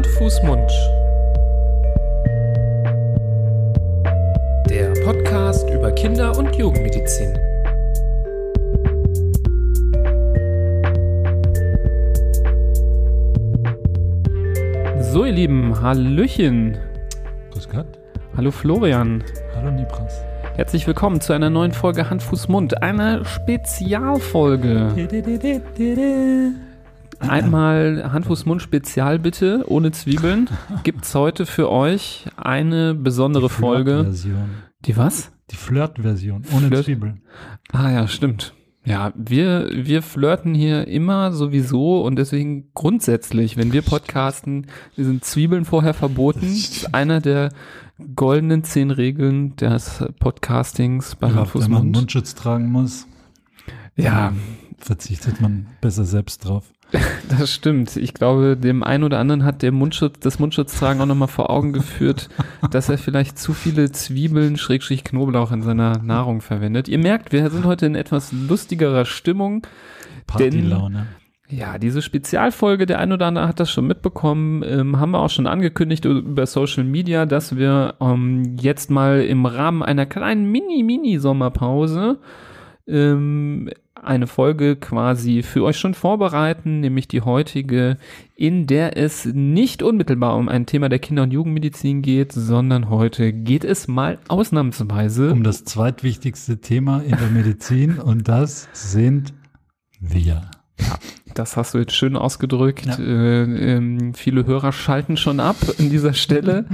Hand, Fuß, Mund. Der Podcast über Kinder- und Jugendmedizin. So, ihr Lieben, Hallöchen. Grüß Gott. Hallo Florian. Hallo Nibras. Herzlich willkommen zu einer neuen Folge Hand, Fuß, Mund. Eine Spezialfolge. Einmal Hand, Fuß, Mund Spezial bitte, ohne Zwiebeln. Gibt's heute für euch eine besondere Die Folge. Die was? Die Flirt-Version. Ohne Flirt- Zwiebeln. Ah ja, stimmt. Ja, wir, wir flirten hier immer sowieso und deswegen grundsätzlich, wenn wir podcasten, wir sind Zwiebeln vorher verboten. Das ist einer der goldenen zehn Regeln des Podcastings bei Ja, Hand, Fuß, wenn man Mund. Mundschutz tragen muss, Ja, verzichtet man besser selbst drauf. das stimmt. Ich glaube, dem einen oder anderen hat der Mundschutz, das Mundschutztragen auch nochmal vor Augen geführt, dass er vielleicht zu viele Zwiebeln, Schrägstrich Knoblauch in seiner Nahrung verwendet. Ihr merkt, wir sind heute in etwas lustigerer Stimmung. Partylaune. Ja, diese Spezialfolge, der ein oder andere hat das schon mitbekommen, ähm, haben wir auch schon angekündigt über Social Media, dass wir ähm, jetzt mal im Rahmen einer kleinen Mini-Mini-Sommerpause ähm, eine Folge quasi für euch schon vorbereiten, nämlich die heutige, in der es nicht unmittelbar um ein Thema der Kinder- und Jugendmedizin geht, sondern heute geht es mal ausnahmsweise Um das zweitwichtigste Thema in der Medizin und das sind wir. Das hast du jetzt schön ausgedrückt. Ja. Äh, ähm, viele Hörer schalten schon ab an dieser Stelle.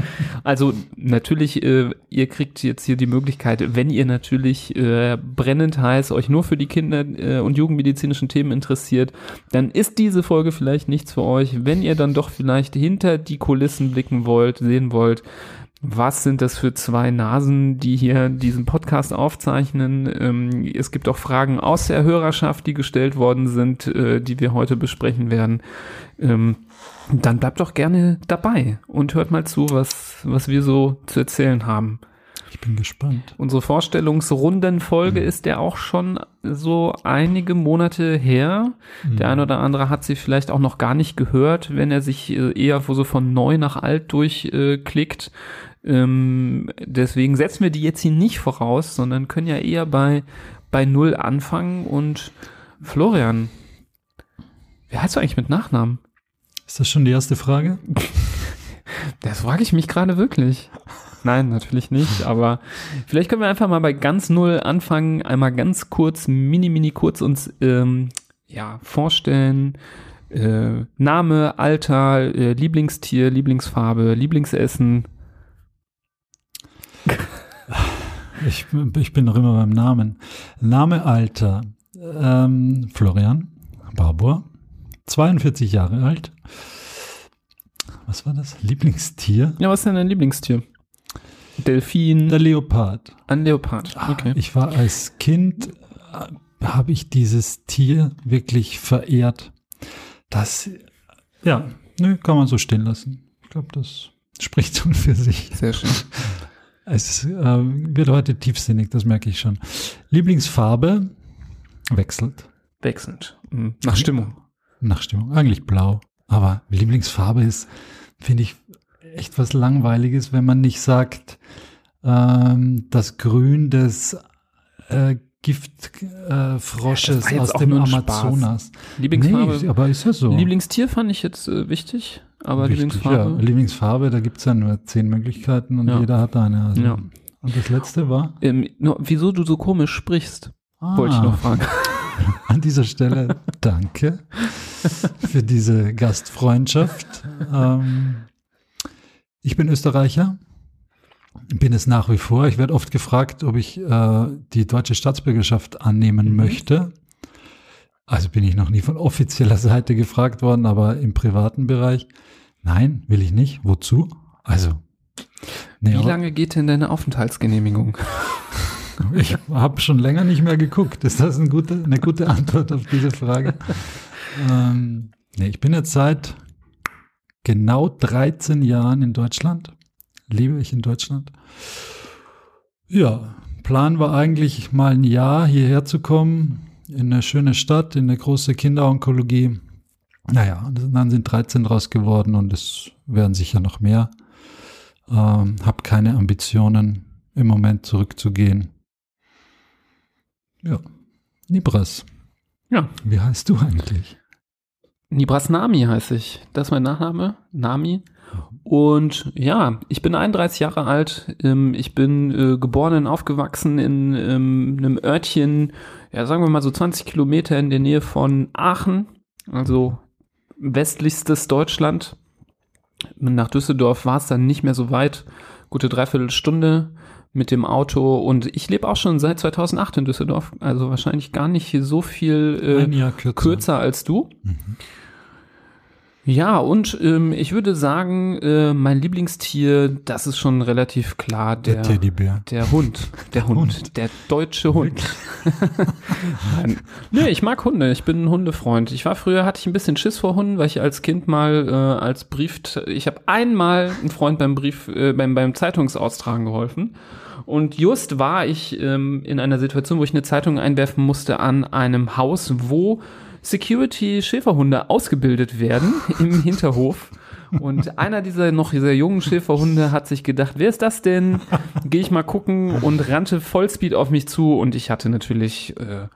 Also natürlich, äh, ihr kriegt jetzt hier die Möglichkeit, wenn ihr natürlich äh, brennend heiß euch nur für die Kinder- äh, und Jugendmedizinischen Themen interessiert, dann ist diese Folge vielleicht nichts für euch. Wenn ihr dann doch vielleicht hinter die Kulissen blicken wollt, sehen wollt, was sind das für zwei Nasen, die hier diesen Podcast aufzeichnen? Ähm, es gibt auch Fragen aus der Hörerschaft, die gestellt worden sind, äh, die wir heute besprechen werden. Ähm, dann bleibt doch gerne dabei und hört mal zu, was, was wir so zu erzählen haben. Ich bin gespannt. Unsere Vorstellungsrundenfolge ist ja auch schon so einige Monate her. Der eine oder andere hat sie vielleicht auch noch gar nicht gehört, wenn er sich äh, eher so von neu nach alt durchklickt. Ähm, deswegen setzen wir die jetzt hier nicht voraus, sondern können ja eher bei, bei Null anfangen. Und Florian, wer heißt du eigentlich mit Nachnamen? Ist das schon die erste Frage? Das frage ich mich gerade wirklich. Nein, natürlich nicht, aber vielleicht können wir einfach mal bei ganz Null anfangen, einmal ganz kurz, mini, mini kurz uns ähm, ja, vorstellen. Äh, Name, Alter, äh, Lieblingstier, Lieblingsfarbe, Lieblingsessen. Ich, ich bin noch immer beim Namen. Name, Alter. Ähm, Florian Barbour, 42 Jahre alt. Was war das? Lieblingstier? Ja, was ist denn dein Lieblingstier? Delfin, Der Leopard. ein Leopard. Ah, Okay. Ich war als Kind, äh, habe ich dieses Tier wirklich verehrt. Das, ja, nö, kann man so stehen lassen. Ich glaube, das spricht schon für sich. Sehr schön. Es äh, wird heute tiefsinnig, das merke ich schon. Lieblingsfarbe wechselt Wechselnd. Mhm. Nach Stimmung. nach Stimmung. Eigentlich blau. Aber Lieblingsfarbe ist, finde ich, echt was Langweiliges, wenn man nicht sagt, ähm, das Grün des äh, Giftfrosches äh, jetzt aus dem. Amazonas. Lieblingsfarbe. Nee, aber ist ja so. Lieblingstier fand ich jetzt äh, wichtig, aber Wichtig, Lieblingsfarbe. Ja. Lieblingsfarbe, da gibt es ja nur zehn Möglichkeiten und Ja. jeder hat eine. Also. Ja. Und das letzte war? Ähm, nur, wieso du so komisch sprichst, wollte ich Ah. noch fragen. An dieser Stelle danke für diese Gastfreundschaft. Ähm, ich bin Österreicher, bin es nach wie vor. Ich werde oft gefragt, ob ich äh, die deutsche Staatsbürgerschaft annehmen Mhm. möchte. Also bin ich noch nie von offizieller Seite gefragt worden, aber im privaten Bereich. Nein, will ich nicht. Wozu? Also. Nee, Wie lange geht denn deine Aufenthaltsgenehmigung? Ich habe schon länger nicht mehr geguckt. Ist das eine gute, eine gute Antwort auf diese Frage? ähm, nee, ich bin jetzt seit genau 13 Jahren in Deutschland. Lebe ich in Deutschland. Ja, Plan war eigentlich mal ein Jahr hierher zu kommen, in eine schöne Stadt, in eine große Kinderonkologie. Naja, dann sind 13 draus geworden und es werden sicher noch mehr. Ähm, hab keine Ambitionen, im Moment zurückzugehen. Ja, Nibras. Ja. Wie heißt du eigentlich? Nibras Nami heiße ich. Das ist mein Nachname, Nami. Und ja, ich bin 31 Jahre alt. Ähm, ich bin äh, geboren und aufgewachsen in ähm, einem Örtchen, ja, sagen wir mal so 20 Kilometer in der Nähe von Aachen, also westlichstes Deutschland. Nach Düsseldorf war es dann nicht mehr so weit, gute Dreiviertelstunde mit dem Auto. Und ich lebe auch schon seit 2008 in Düsseldorf, also wahrscheinlich gar nicht so viel äh, kürzer. kürzer als du. Mhm. Ja, und ähm, ich würde sagen, äh, mein Lieblingstier, das ist schon relativ klar, der, Der Teddybär. der Hund. Der Hund. Hund. Der deutsche Hund. Nee, ich mag Hunde. Ich bin ein Hundefreund. Ich war früher, hatte ich ein bisschen Schiss vor Hunden, weil ich als Kind mal äh, als Brief, ich habe einmal einen Freund beim Brief, äh, beim, beim Zeitungsaustragen geholfen. Und just war ich ähm, in einer Situation, wo ich eine Zeitung einwerfen musste an einem Haus, wo Security-Schäferhunde ausgebildet werden im Hinterhof. Und einer dieser noch dieser jungen Schäferhunde hat sich gedacht, wer ist das denn? Gehe ich mal gucken und rannte Vollspeed auf mich zu und ich hatte natürlich, äh,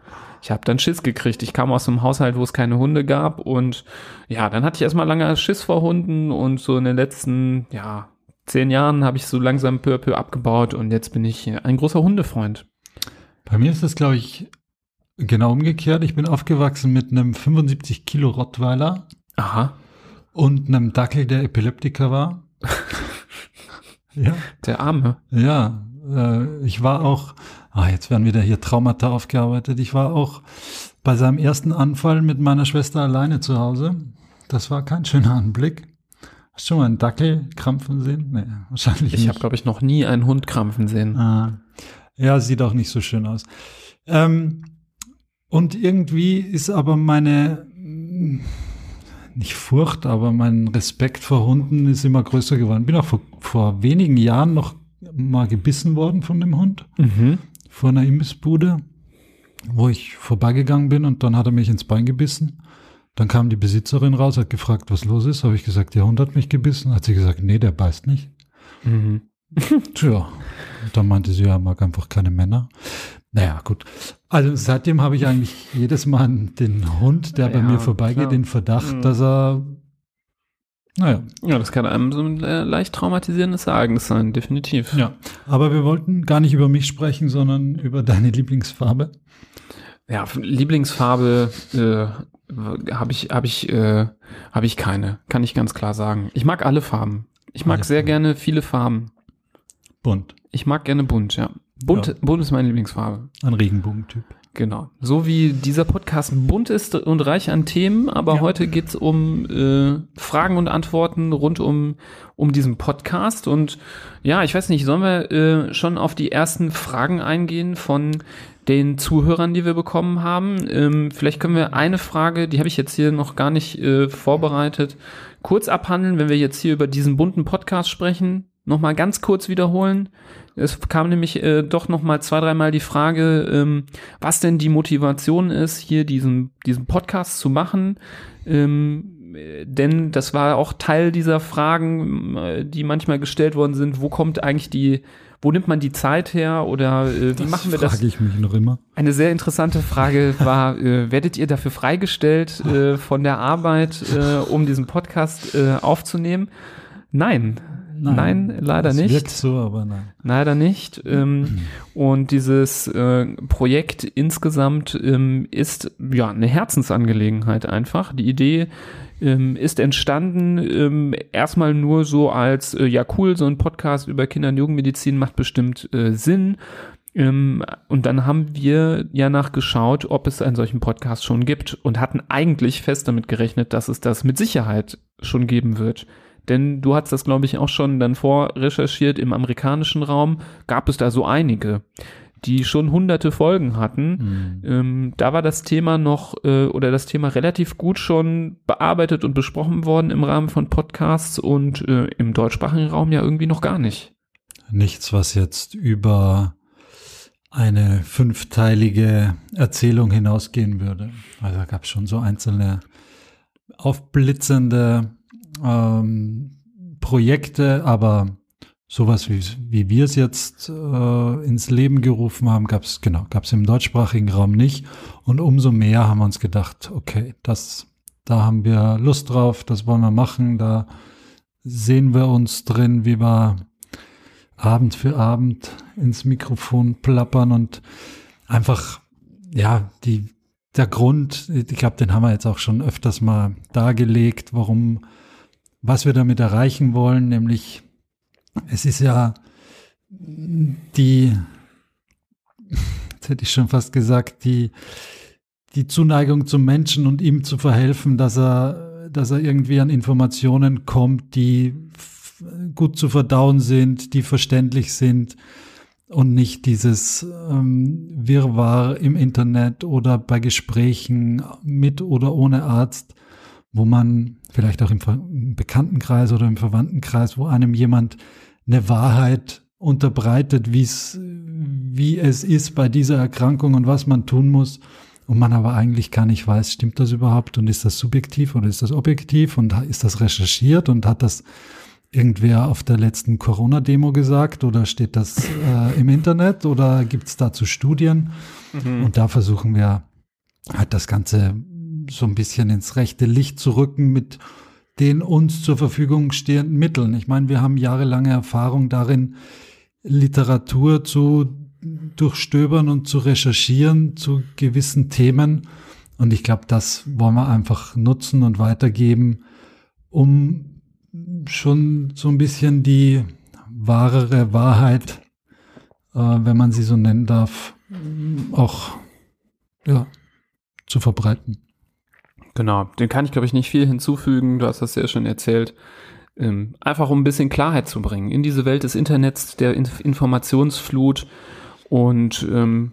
ich habe dann Schiss gekriegt. Ich kam aus einem Haushalt, wo es keine Hunde gab und ja, dann hatte ich erstmal lange Schiss vor Hunden und so in den letzten, ja, zehn Jahren habe ich so langsam peu à peu abgebaut und jetzt bin ich ein großer Hundefreund. Bei mir ist das, glaube ich, genau umgekehrt. Ich bin aufgewachsen mit einem 75 Kilo Rottweiler Aha, und einem Dackel, der Epileptiker war. ja, der Arme. ja. Äh, ich war auch, ah, jetzt werden wieder hier Traumata aufgearbeitet. Ich war auch bei seinem ersten Anfall mit meiner Schwester alleine zu Hause. Das war kein schöner Anblick. Hast du schon mal einen Dackel krampfen sehen? Nee, wahrscheinlich Ich nicht. habe, glaube ich, noch nie einen Hund krampfen sehen. Ah. Ja, sieht auch nicht so schön aus. Ähm, und irgendwie ist aber meine, nicht Furcht, aber mein Respekt vor Hunden ist immer größer geworden. Bin auch vor, vor wenigen Jahren noch mal gebissen worden von dem Hund Mhm. vor einer Imbissbude, wo ich vorbeigegangen bin und dann hat er mich ins Bein gebissen. Dann kam die Besitzerin raus, hat gefragt, was los ist. Habe ich gesagt, der Hund hat mich gebissen. Hat sie gesagt, nee, der beißt nicht. Mhm. Tja, dann meinte sie, ja, mag einfach keine Männer. Naja, gut. Also seitdem habe ich eigentlich jedes Mal den Hund, der bei Ja, mir vorbeigeht, klar. den Verdacht, Mhm. dass er, naja, Ja, das kann einem so ein äh, leicht traumatisierendes Ereignis sein, definitiv. ja. Aber wir wollten gar nicht über mich sprechen, sondern über deine Lieblingsfarbe. Ja, Lieblingsfarbe äh, habe ich, habe ich, äh, habe ich keine. Kann ich ganz klar sagen. Ich mag alle Farben. Ich mag Alle sehr Farben. gerne viele Farben. Bunt. Ich mag gerne bunt, ja. Bunt, Ja. bunt ist meine Lieblingsfarbe. Ein Regenbogentyp. Genau. So wie dieser Podcast bunt ist und reich an Themen, aber Ja. heute geht's um äh, Fragen und Antworten rund um, um diesen Podcast. Und ja, ich weiß nicht, sollen wir äh, schon auf die ersten Fragen eingehen von den Zuhörern, die wir bekommen haben? Ähm, vielleicht können wir eine Frage, die habe ich jetzt hier noch gar nicht äh, vorbereitet, kurz abhandeln, wenn wir jetzt hier über diesen bunten Podcast sprechen. Nochmal ganz kurz wiederholen. Es kam nämlich äh, doch nochmal zwei, dreimal die Frage, ähm, was denn die Motivation ist, hier diesen, diesen Podcast zu machen. Ähm, äh, denn das war auch Teil dieser Fragen, äh, die manchmal gestellt worden sind. Wo kommt eigentlich die, wo nimmt man die Zeit her oder äh, wie machen wir das? Frage ich mich noch immer. Eine sehr interessante Frage war, äh, werdet ihr dafür freigestellt äh, von der Arbeit, äh, um diesen Podcast aufzunehmen? Nein. Nein, leider das nicht. Wirkt so, aber nein. Leider nicht. Ähm, und dieses äh, Projekt insgesamt ähm, ist ja eine Herzensangelegenheit einfach. Die Idee ähm, ist entstanden ähm, erstmal nur so als äh, ja cool, so ein Podcast über Kinder- und Jugendmedizin macht bestimmt äh, Sinn. Ähm, und dann haben wir ja nachgeschaut, ob es einen solchen Podcast schon gibt und hatten eigentlich fest damit gerechnet, dass es das mit Sicherheit schon geben wird. Denn du hast das, glaube ich, auch schon dann vorrecherchiert im amerikanischen Raum, gab es da so einige, die schon hunderte Folgen hatten. Hm. Ähm, da war das Thema noch äh, oder das Thema relativ gut schon bearbeitet und besprochen worden im Rahmen von Podcasts und äh, im deutschsprachigen Raum ja irgendwie noch gar nicht. Nichts, was jetzt über eine fünfteilige Erzählung hinausgehen würde. Also da gab es schon so einzelne aufblitzende ähm, Projekte, aber sowas wie, wie wir es jetzt äh, ins Leben gerufen haben, gab es genau, gab es im deutschsprachigen Raum nicht. Und umso mehr haben wir uns gedacht, okay, das, da haben wir Lust drauf, das wollen wir machen, da sehen wir uns drin, wie wir Abend für Abend ins Mikrofon plappern und einfach, ja, die, der Grund, ich glaube, den haben wir jetzt auch schon öfters mal dargelegt, warum, was wir damit erreichen wollen, nämlich es ist ja die, jetzt hätte ich schon fast gesagt, die, die Zuneigung zum Menschen und ihm zu verhelfen, dass er, dass er irgendwie an Informationen kommt, die gut zu verdauen sind, die verständlich sind und nicht dieses ähm, Wirrwarr im Internet oder bei Gesprächen mit oder ohne Arzt, wo man vielleicht auch im, Bekanntenkreis oder im Verwandtenkreis, wo einem jemand eine Wahrheit unterbreitet, wie es, wie es ist bei dieser Erkrankung und was man tun muss. Und man aber eigentlich gar nicht weiß, stimmt das überhaupt und ist das subjektiv oder ist das objektiv und ist das recherchiert und hat das irgendwer auf der letzten Corona-Demo gesagt oder steht das äh, im Internet oder gibt es dazu Studien? Mhm. Und da versuchen wir halt das Ganze so ein bisschen ins rechte Licht zu rücken mit den uns zur Verfügung stehenden Mitteln. Ich meine, wir haben jahrelange Erfahrung darin, Literatur zu durchstöbern und zu recherchieren zu gewissen Themen. Und ich glaube, das wollen wir einfach nutzen und weitergeben, um schon so ein bisschen die wahrere Wahrheit, äh, wenn man sie so nennen darf, auch ja, zu verbreiten. Genau, dem kann ich, glaube ich, nicht viel hinzufügen. Du hast das ja schon erzählt. Ähm, einfach um ein bisschen Klarheit zu bringen in diese Welt des Internets, der Inf Informationsflut und ähm,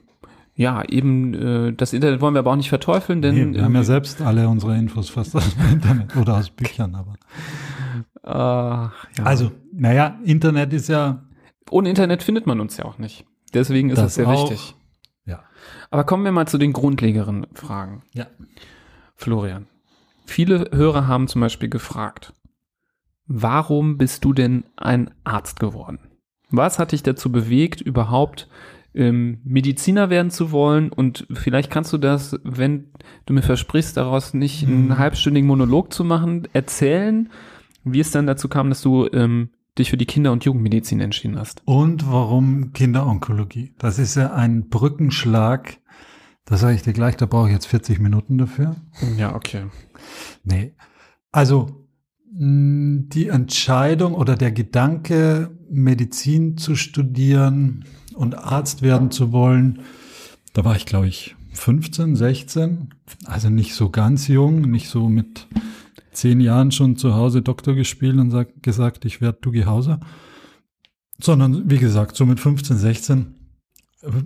ja, eben äh, das Internet wollen wir aber auch nicht verteufeln, denn nee, wir haben ja selbst alle unsere Infos fast aus dem Internet oder aus Büchern, aber uh, ja. also, naja, Internet ist ja ohne Internet findet man uns ja auch nicht. Deswegen ist das, das sehr auch, wichtig. Ja. Aber kommen wir mal zu den grundlegeren Fragen. Ja. Florian, viele Hörer haben zum Beispiel gefragt, warum bist du denn ein Arzt geworden? Was hat dich dazu bewegt, überhaupt ähm, Mediziner werden zu wollen? Und vielleicht kannst du das, wenn du mir versprichst, daraus nicht einen mhm. halbstündigen Monolog zu machen, erzählen, wie es dann dazu kam, dass du ähm, dich für die Kinder- und Jugendmedizin entschieden hast. Und warum Kinderonkologie? Das ist ja ein Brückenschlag das sage ich dir gleich, da brauche ich jetzt 40 Minuten dafür. Ja, okay. Nee. Also die Entscheidung oder der Gedanke, Medizin zu studieren und Arzt werden zu wollen, da war ich, glaube ich, 15, 16, also nicht so ganz jung, nicht so mit zehn Jahren schon zu Hause Doktor gespielt und sag, gesagt, ich werde du Hauser, sondern wie gesagt, so mit 15, 16,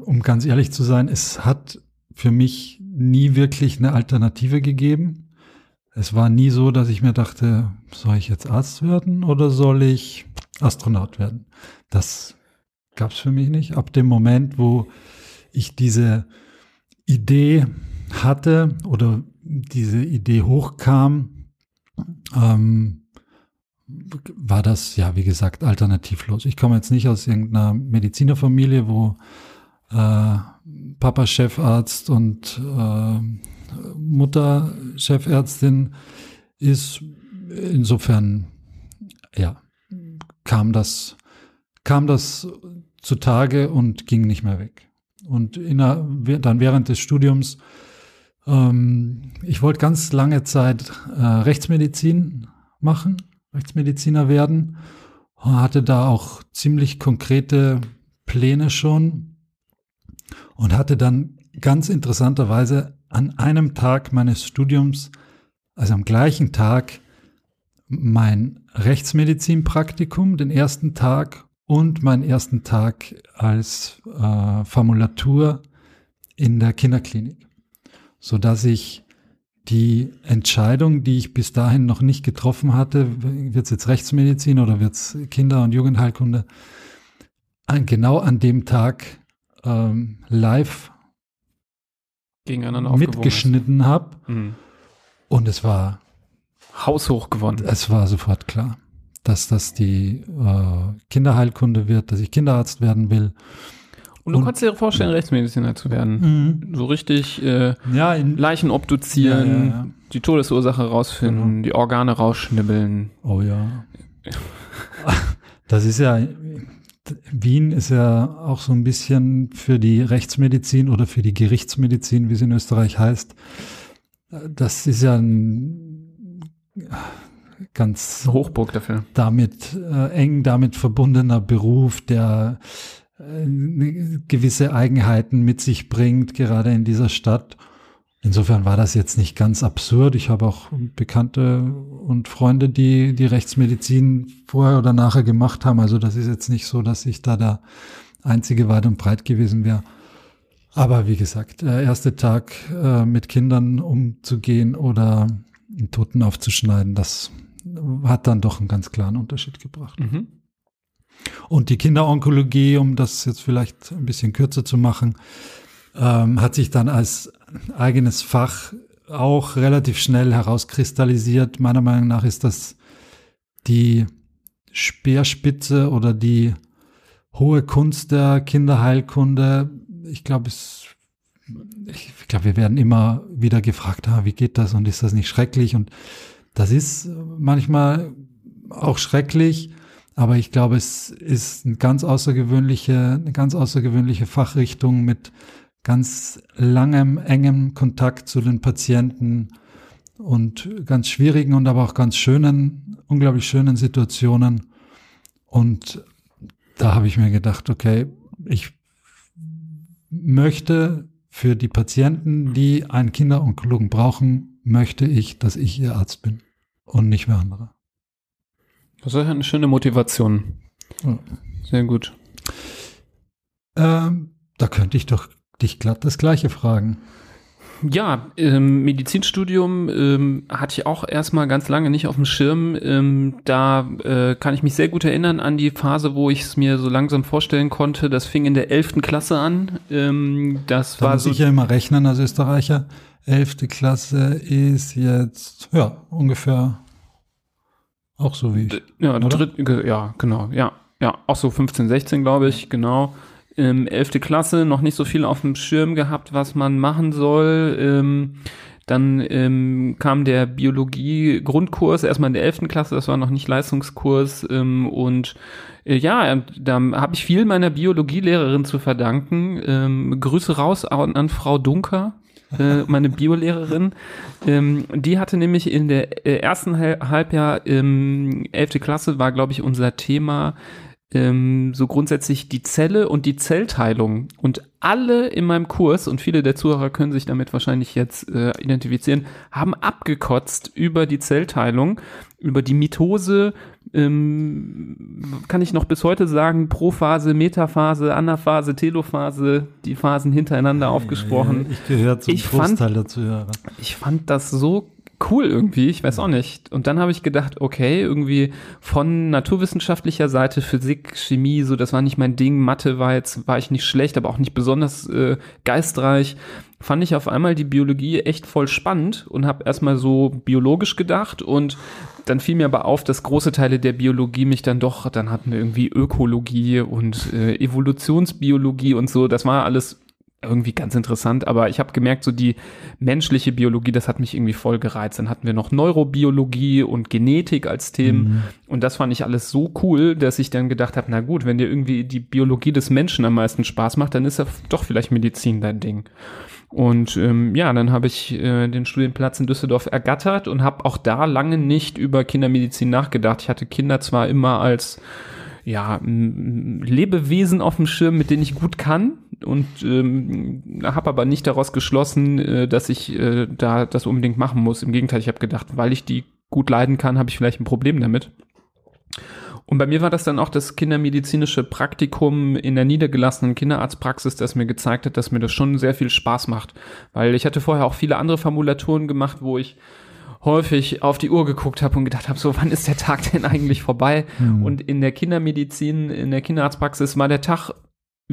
um ganz ehrlich zu sein, es hat für mich nie wirklich eine Alternative gegeben. Es war nie so, dass ich mir dachte, soll ich jetzt Arzt werden oder soll ich Astronaut werden? Das gab es für mich nicht. Ab dem Moment, wo ich diese Idee hatte oder diese Idee hochkam, ähm, war das ja, wie gesagt, alternativlos. Ich komme jetzt nicht aus irgendeiner Medizinerfamilie, wo äh, Papa Chefarzt und äh, Mutter Chefärztin ist. Insofern, ja, kam das, kam das zutage und ging nicht mehr weg. Und der, dann während des Studiums, ähm, ich wollte ganz lange Zeit äh, Rechtsmedizin machen, Rechtsmediziner werden, hatte da auch ziemlich konkrete Pläne schon und hatte dann ganz interessanterweise an einem Tag meines Studiums, also am gleichen Tag, mein Rechtsmedizinpraktikum, den ersten Tag und meinen ersten Tag als äh, Formulatur in der Kinderklinik, so dass ich die Entscheidung, die ich bis dahin noch nicht getroffen hatte, wird es jetzt Rechtsmedizin oder wird es Kinder- und Jugendheilkunde, genau an dem Tag ähm, live gegeneinander mitgeschnitten habe. Mhm. Und es war haushoch gewonnen. Es war sofort klar, dass das die äh, Kinderheilkunde wird, dass ich Kinderarzt werden will. Und du Und- konntest dir vorstellen, Rechtsmediziner zu werden. Mhm. So richtig äh, Ja, in, Leichen obduzieren, Ja, ja, ja. die Todesursache rausfinden, die Organe rausschnibbeln. oh ja. Das ist ja, Wien ist ja auch so ein bisschen für die Rechtsmedizin oder für die Gerichtsmedizin, wie es in Österreich heißt. Das ist ja ein ganz Hochburg dafür. damit äh, eng damit verbundener Beruf, der äh, gewisse Eigenheiten mit sich bringt, gerade in dieser Stadt. Insofern war das jetzt nicht ganz absurd. Ich habe auch Bekannte und Freunde, die die Rechtsmedizin vorher oder nachher gemacht haben. Also das ist jetzt nicht so, dass ich da der einzige weit und breit gewesen wäre. Aber wie gesagt, der erste Tag äh, mit Kindern umzugehen oder einen Toten aufzuschneiden, das hat dann doch einen ganz klaren Unterschied gebracht. Mhm. Und die Kinderonkologie, um das jetzt vielleicht ein bisschen kürzer zu machen, ähm, hat sich dann als eigenes Fach auch relativ schnell herauskristallisiert. Meiner Meinung nach ist das die Speerspitze oder die hohe Kunst der Kinderheilkunde. Ich glaube, es, ich glaube, wir werden immer wieder gefragt, ah, wie geht das und ist das nicht schrecklich? Und das ist manchmal auch schrecklich, aber ich glaube, es ist eine ganz außergewöhnliche, eine ganz außergewöhnliche Fachrichtung mit ganz langem, engem Kontakt zu den Patienten und ganz schwierigen und aber auch ganz schönen, unglaublich schönen Situationen. Und da habe ich mir gedacht, okay, ich möchte für die Patienten, die einen Kinderonkologen brauchen, möchte ich, dass ich ihr Arzt bin und nicht wer andere. Das ist eine schöne Motivation. Ja. Sehr gut. Ähm, da könnte ich doch dich glatt das Gleiche fragen. Ja, ähm, Medizinstudium ähm, hatte ich auch erstmal ganz lange nicht auf dem Schirm. Ähm, da äh, kann ich mich sehr gut erinnern an die Phase, wo ich es mir so langsam vorstellen konnte. Das fing in der 11. Klasse an. Ähm, das Da war muss so ich ja immer rechnen als Österreicher. Elfte Klasse ist jetzt, ja, ungefähr auch so wie ich. Ja, dritt, ja, genau, ja, ja, auch so 15, 16, glaube ich, genau. Ähm, 11. Klasse, noch nicht so viel auf dem Schirm gehabt, was man machen soll. Ähm, dann ähm, kam der Biologie-Grundkurs, erstmal in der 11. Klasse, das war noch nicht Leistungskurs. Ähm, und äh, ja, da habe ich viel meiner Biologielehrerin zu verdanken. Ähm, Grüße raus an, an Frau Dunker, äh, meine Biolehrerin. Ähm, die hatte nämlich in der äh, ersten Hal Halbjahr, ähm, 11. Klasse, war, glaube ich, unser Thema ähm, so grundsätzlich die Zelle und die Zellteilung. Und alle in meinem Kurs, und viele der Zuhörer können sich damit wahrscheinlich jetzt äh, identifizieren, haben abgekotzt über die Zellteilung, über die Mitose, ähm, kann ich noch bis heute sagen, Prophase, Metaphase, Anaphase, Telophase, die Phasen hintereinander aufgesprochen. Ich gehöre zum Ich fand- Großteil der Zuhörer. Ich fand das so cool irgendwie, ich weiß auch nicht. Und dann habe ich gedacht, okay, irgendwie von naturwissenschaftlicher Seite, Physik, Chemie, so das war nicht mein Ding. Mathe war jetzt, war ich nicht schlecht, aber auch nicht besonders äh, geistreich. Fand ich auf einmal die Biologie echt voll spannend und habe erstmal so biologisch gedacht und dann fiel mir aber auf, dass große Teile der Biologie mich dann doch, dann hatten wir irgendwie Ökologie und äh, Evolutionsbiologie und so, das war alles irgendwie ganz interessant, aber ich habe gemerkt, so die menschliche Biologie, das hat mich irgendwie voll gereizt. Dann hatten wir noch Neurobiologie und Genetik als Themen und das fand ich alles so cool, dass ich dann gedacht habe, na gut, wenn dir irgendwie die Biologie des Menschen am meisten Spaß macht, dann ist ja doch vielleicht Medizin dein Ding. Und ähm, ja, dann habe ich äh, den Studienplatz in Düsseldorf ergattert und habe auch da lange nicht über Kindermedizin nachgedacht. Ich hatte Kinder zwar immer als ja, Lebewesen auf dem Schirm, mit denen ich gut kann und ähm, habe aber nicht daraus geschlossen, äh, dass ich äh, da das unbedingt machen muss. Im Gegenteil, ich habe gedacht, weil ich die gut leiden kann, habe ich vielleicht ein Problem damit. Und bei mir war das dann auch das kindermedizinische Praktikum in der niedergelassenen Kinderarztpraxis, das mir gezeigt hat, dass mir das schon sehr viel Spaß macht. Weil ich hatte vorher auch viele andere Formulaturen gemacht, wo ich häufig auf die Uhr geguckt habe und gedacht habe, so wann ist der Tag denn eigentlich vorbei? Und in der Kindermedizin, in der Kinderarztpraxis war der Tag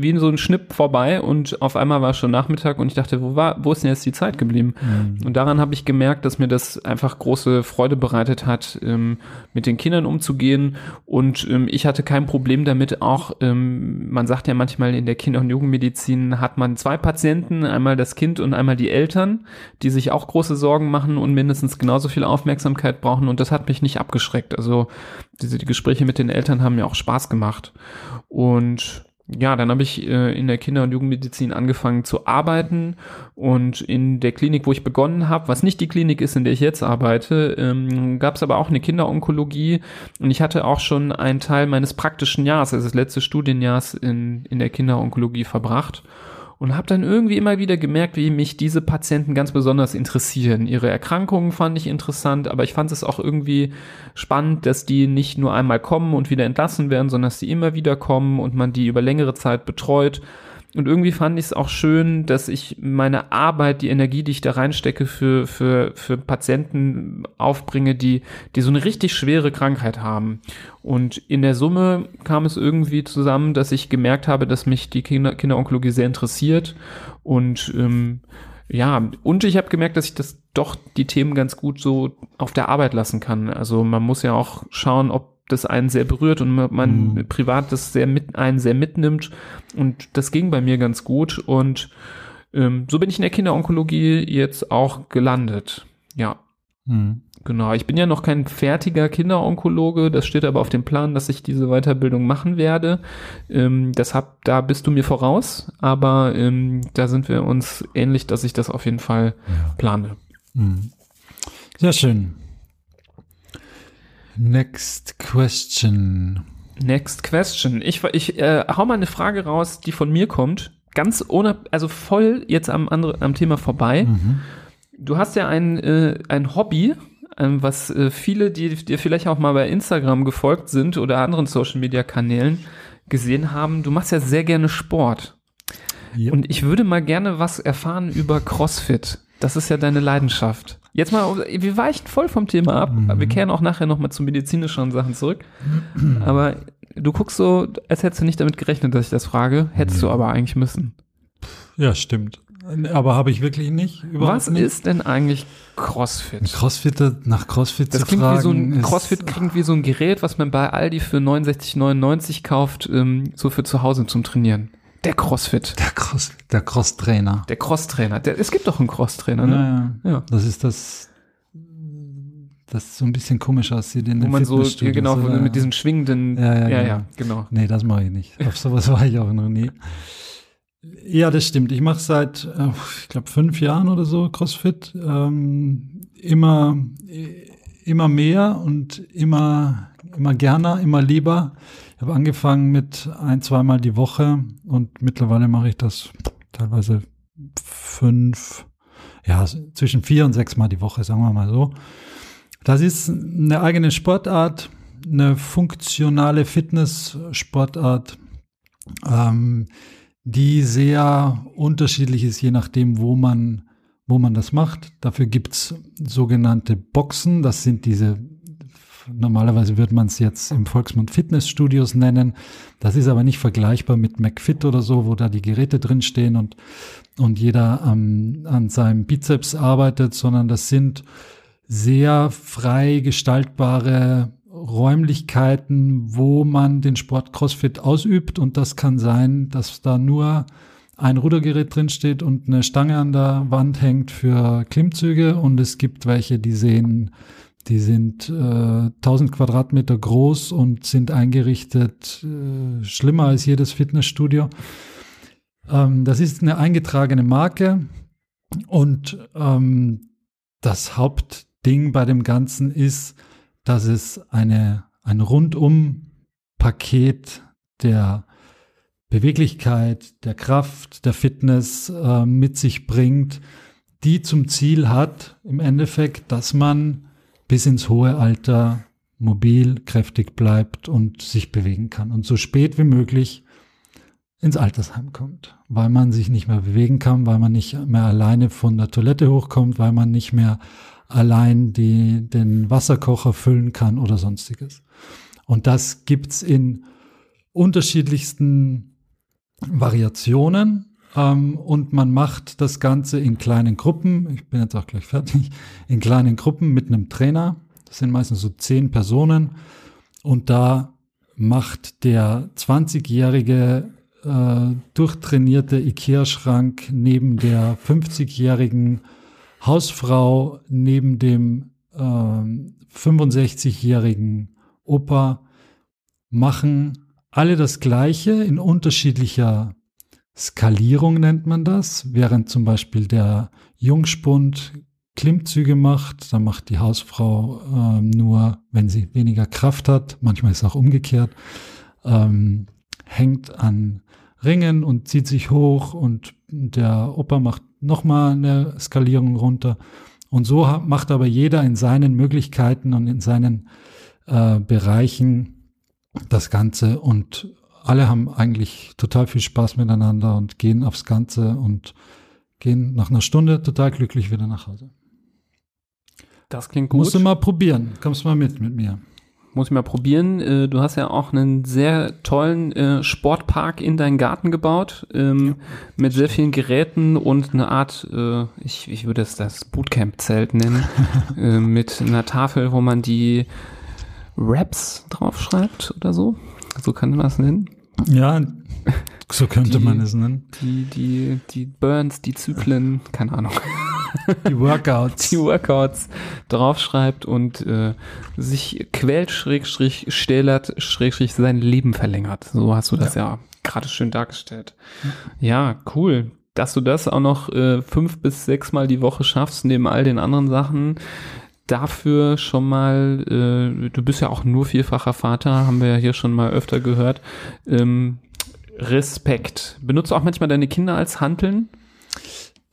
wie so ein Schnipp vorbei und auf einmal war es schon Nachmittag und ich dachte, wo war, wo ist denn jetzt die Zeit geblieben? Mhm. Und daran habe ich gemerkt, dass mir das einfach große Freude bereitet hat, ähm, mit den Kindern umzugehen und ähm, ich hatte kein Problem damit auch, ähm, man sagt ja manchmal in der Kinder- und Jugendmedizin hat man zwei Patienten, einmal das Kind und einmal die Eltern, die sich auch große Sorgen machen und mindestens genauso viel Aufmerksamkeit brauchen und das hat mich nicht abgeschreckt. Also diese die Gespräche mit den Eltern haben mir auch Spaß gemacht und ja, dann habe ich äh, in der Kinder- und Jugendmedizin angefangen zu arbeiten und in der Klinik, wo ich begonnen habe, was nicht die Klinik ist, in der ich jetzt arbeite, ähm, gab es aber auch eine Kinderonkologie und ich hatte auch schon einen Teil meines praktischen Jahres, also des letzten Studienjahrs in, in der Kinderonkologie verbracht und habe dann irgendwie immer wieder gemerkt, wie mich diese Patienten ganz besonders interessieren. Ihre Erkrankungen fand ich interessant, aber ich fand es auch irgendwie spannend, dass die nicht nur einmal kommen und wieder entlassen werden, sondern dass die immer wieder kommen und man die über längere Zeit betreut und irgendwie fand ich es auch schön, dass ich meine Arbeit, die Energie, die ich da reinstecke, für, für, für Patienten aufbringe, die, die so eine richtig schwere Krankheit haben. Und in der Summe kam es irgendwie zusammen, dass ich gemerkt habe, dass mich die Kinder, Kinderonkologie sehr interessiert. Und ähm, ja, und ich habe gemerkt, dass ich das doch die Themen ganz gut so auf der Arbeit lassen kann. Also man muss ja auch schauen, ob das einen sehr berührt und man mhm. privat das sehr mit einen sehr mitnimmt und das ging bei mir ganz gut und ähm, so bin ich in der Kinderonkologie jetzt auch gelandet. Ja. Mhm. Genau, ich bin ja noch kein fertiger Kinderonkologe, das steht aber auf dem Plan, dass ich diese Weiterbildung machen werde. Ähm, deshalb, da bist du mir voraus, aber ähm, da sind wir uns ähnlich, dass ich das auf jeden Fall ja. plane. Mhm. Sehr schön. Next question. Next question. Ich, ich äh, hau mal eine Frage raus, die von mir kommt. Ganz ohne, also voll jetzt am, andere, am Thema vorbei. Mhm. Du hast ja ein, äh, ein Hobby, ähm, was äh, viele, die dir vielleicht auch mal bei Instagram gefolgt sind oder anderen Social Media Kanälen gesehen haben. Du machst ja sehr gerne Sport. Yep. Und ich würde mal gerne was erfahren über CrossFit. Das ist ja deine Leidenschaft. Jetzt mal, wir weichen voll vom Thema ab. Mhm. Wir kehren auch nachher nochmal zu medizinischen Sachen zurück. Aber du guckst so, als hättest du nicht damit gerechnet, dass ich das frage. Hättest nee. du aber eigentlich müssen. Ja, stimmt. Aber habe ich wirklich nicht. Was nicht. ist denn eigentlich CrossFit? Crossfit, nach CrossFit das zu klingt fragen. Wie so ein, CrossFit klingt wie so ein Gerät, was man bei Aldi für 69,99 kauft, ähm, so für zu Hause zum Trainieren. Der CrossFit. Der Cross, der Cross-Trainer. Der Cross-Trainer. Es gibt doch einen Cross-Trainer, ne? Ja, ja. Das ist das, das so ein bisschen komisch aussieht in Wo man so, ja, genau, oder? mit diesen schwingenden, ja, ja, ja, ja genau. Nee, das mache ich nicht. Auf sowas war ich auch noch nie. Ja, das stimmt. Ich mache seit, äh, ich glaube, fünf Jahren oder so CrossFit. Ähm, immer, immer mehr und immer, immer gerne, immer lieber. Ich habe angefangen mit ein, zweimal die Woche und mittlerweile mache ich das teilweise fünf, ja, zwischen vier und sechs Mal die Woche, sagen wir mal so. Das ist eine eigene Sportart, eine funktionale Fitness-Sportart, ähm, die sehr unterschiedlich ist, je nachdem, wo man, wo man das macht. Dafür gibt's sogenannte Boxen. Das sind diese Normalerweise wird man es jetzt im Volksmund Fitnessstudios nennen. Das ist aber nicht vergleichbar mit McFit oder so, wo da die Geräte drinstehen und, und jeder ähm, an seinem Bizeps arbeitet, sondern das sind sehr frei gestaltbare Räumlichkeiten, wo man den Sport CrossFit ausübt. Und das kann sein, dass da nur ein Rudergerät drinsteht und eine Stange an der Wand hängt für Klimmzüge. Und es gibt welche, die sehen die sind äh, 1000 Quadratmeter groß und sind eingerichtet äh, schlimmer als jedes Fitnessstudio. Ähm, das ist eine eingetragene Marke und ähm, das Hauptding bei dem Ganzen ist, dass es eine, ein Rundum-Paket der Beweglichkeit, der Kraft, der Fitness äh, mit sich bringt, die zum Ziel hat, im Endeffekt, dass man bis ins hohe Alter mobil, kräftig bleibt und sich bewegen kann und so spät wie möglich ins Altersheim kommt, weil man sich nicht mehr bewegen kann, weil man nicht mehr alleine von der Toilette hochkommt, weil man nicht mehr allein die, den Wasserkocher füllen kann oder sonstiges. Und das gibt's in unterschiedlichsten Variationen ähm, und man macht das Ganze in kleinen Gruppen. Ich bin jetzt auch gleich fertig. In kleinen Gruppen mit einem Trainer. Das sind meistens so zehn Personen. Und da macht der 20-jährige äh, durchtrainierte Ikea-Schrank neben der 50-jährigen Hausfrau, neben dem äh, 65-jährigen Opa machen alle das Gleiche in unterschiedlicher Skalierung nennt man das, während zum Beispiel der Jungspund Klimmzüge macht, dann macht die Hausfrau äh, nur, wenn sie weniger Kraft hat, manchmal ist es auch umgekehrt, ähm, hängt an Ringen und zieht sich hoch und der Opa macht nochmal eine Skalierung runter. Und so macht aber jeder in seinen Möglichkeiten und in seinen äh, Bereichen das Ganze. Und alle haben eigentlich total viel Spaß miteinander und gehen aufs Ganze und gehen nach einer Stunde total glücklich wieder nach Hause. Das klingt gut. Musst du mal probieren. Kommst mal mit mit mir. Muss ich mal probieren. Äh, du hast ja auch einen sehr tollen äh, Sportpark in deinen Garten gebaut, ähm, ja. mit sehr vielen Geräten und eine Art, äh, ich, ich würde es das Bootcamp-Zelt nennen, mit einer Tafel, wo man die Raps draufschreibt oder so. So kann man das nennen. Ja, so könnte die, man es nennen. Die, die, die Burns, die Zyklen, keine Ahnung. Die Workouts. Die Workouts draufschreibt und äh, sich quält, schrägstrich, stählert, schrägstrich sein Leben verlängert. So hast du das ja, ja gerade schön dargestellt. Ja, cool. Dass du das auch noch äh, fünf bis sechs Mal die Woche schaffst, neben all den anderen Sachen, dafür schon mal, äh, du bist ja auch nur vierfacher Vater, haben wir ja hier schon mal öfter gehört. Ähm, Respekt. Benutzt auch manchmal deine Kinder als Hanteln?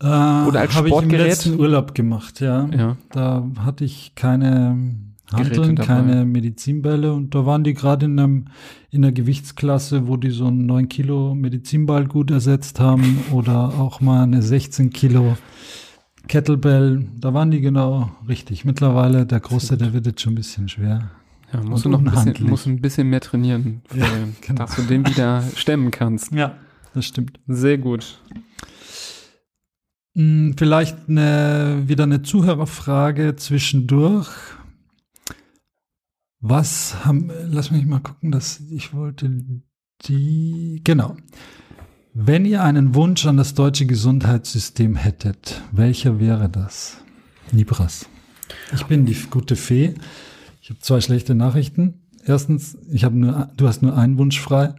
Äh, Oder als Sportgerät? Habe ich im letzten Urlaub gemacht, ja. ja. Da hatte ich keine Hanteln, keine Medizinbälle und da waren die gerade in einem in der Gewichtsklasse, wo die so einen 9 Kilo Medizinball gut ersetzt haben oder auch mal eine 16 Kilo Kettlebell, da waren die genau richtig. Mittlerweile, der Große, der wird jetzt schon ein bisschen schwer. Ja, musst du noch ein bisschen, musst ein bisschen mehr trainieren, ja, genau. dass du den wieder stemmen kannst. Ja, das stimmt. Sehr gut. Hm, vielleicht eine, wieder eine Zuhörerfrage zwischendurch. Was haben, lass mich mal gucken, dass ich wollte die, genau. Wenn ihr einen Wunsch an das deutsche Gesundheitssystem hättet, welcher wäre das? Nibras. Ich bin die gute Fee. Ich habe zwei schlechte Nachrichten. Erstens, ich habe nur, du hast nur einen Wunsch frei.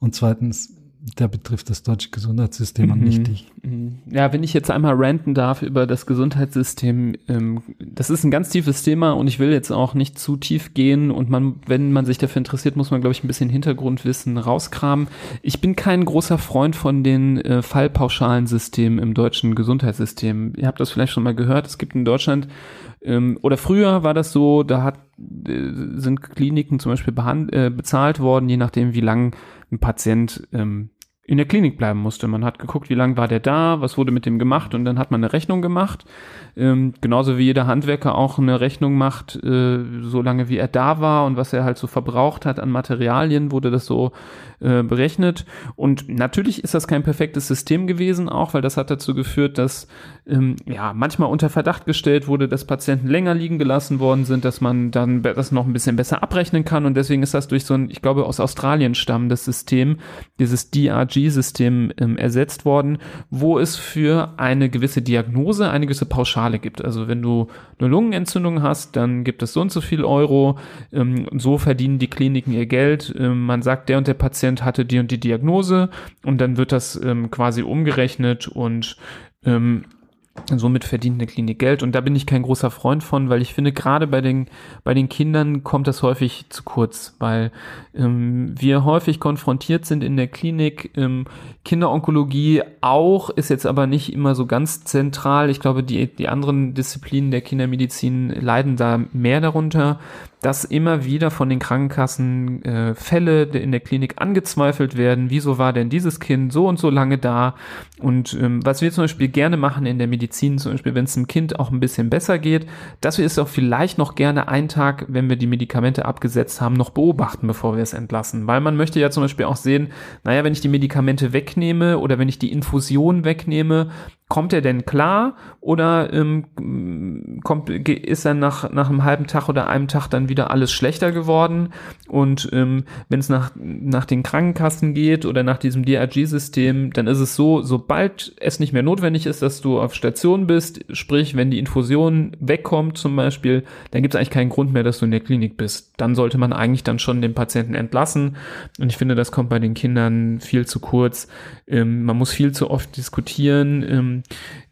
Und zweitens, der betrifft das deutsche Gesundheitssystem mhm. und nicht dich. Mhm. Ja, wenn ich jetzt einmal ranten darf über das Gesundheitssystem, ähm, das ist ein ganz tiefes Thema und ich will jetzt auch nicht zu tief gehen und man, wenn man sich dafür interessiert, muss man, glaube ich, ein bisschen Hintergrundwissen rauskramen. Ich bin kein großer Freund von den äh, fallpauschalen Systemen im deutschen Gesundheitssystem. Ihr habt das vielleicht schon mal gehört. Es gibt in Deutschland ähm, oder früher war das so, da hat, äh, sind Kliniken zum Beispiel äh, bezahlt worden, je nachdem, wie lang ein Patient ähm, in der Klinik bleiben musste. Man hat geguckt, wie lange war der da, was wurde mit dem gemacht und dann hat man eine Rechnung gemacht. Ähm, genauso wie jeder Handwerker auch eine Rechnung macht, äh, so lange wie er da war und was er halt so verbraucht hat an Materialien, wurde das so äh, berechnet. Und natürlich ist das kein perfektes System gewesen, auch weil das hat dazu geführt, dass ähm, ja manchmal unter Verdacht gestellt wurde, dass Patienten länger liegen gelassen worden sind, dass man dann das noch ein bisschen besser abrechnen kann. Und deswegen ist das durch so ein, ich glaube, aus Australien stammendes System, dieses DRG-System ähm, ersetzt worden, wo es für eine gewisse Diagnose eine gewisse Pauschale gibt. Also wenn du eine Lungenentzündung hast, dann gibt es so und so viel Euro. Ähm, so verdienen die Kliniken ihr Geld. Ähm, man sagt, der und der Patient hatte die und die Diagnose und dann wird das ähm, quasi umgerechnet und ähm, Somit verdient eine Klinik Geld und da bin ich kein großer Freund von, weil ich finde, gerade bei den, bei den Kindern kommt das häufig zu kurz, weil ähm, wir häufig konfrontiert sind in der Klinik. Ähm, Kinderonkologie auch, ist jetzt aber nicht immer so ganz zentral. Ich glaube, die, die anderen Disziplinen der Kindermedizin leiden da mehr darunter, dass immer wieder von den Krankenkassen äh, Fälle in der Klinik angezweifelt werden. Wieso war denn dieses Kind so und so lange da? Und ähm, was wir zum Beispiel gerne machen in der Medizin, zum Beispiel, wenn es dem Kind auch ein bisschen besser geht, dass wir es auch vielleicht noch gerne einen Tag, wenn wir die Medikamente abgesetzt haben, noch beobachten, bevor wir es entlassen. Weil man möchte ja zum Beispiel auch sehen, naja, wenn ich die Medikamente wegnehme oder wenn ich die Infusion wegnehme, kommt er denn klar oder ähm, kommt, ist er nach, nach einem halben Tag oder einem Tag dann wieder alles schlechter geworden? Und ähm, wenn es nach, nach den Krankenkassen geht oder nach diesem DRG-System, dann ist es so, sobald es nicht mehr notwendig ist, dass du auf Station bist, sprich, wenn die Infusion wegkommt zum Beispiel, dann gibt es eigentlich keinen Grund mehr, dass du in der Klinik bist. Dann sollte man eigentlich dann schon den Patienten entlassen. Und ich finde, das kommt bei den Kindern viel zu kurz. Ähm, man muss viel zu oft diskutieren. Ähm,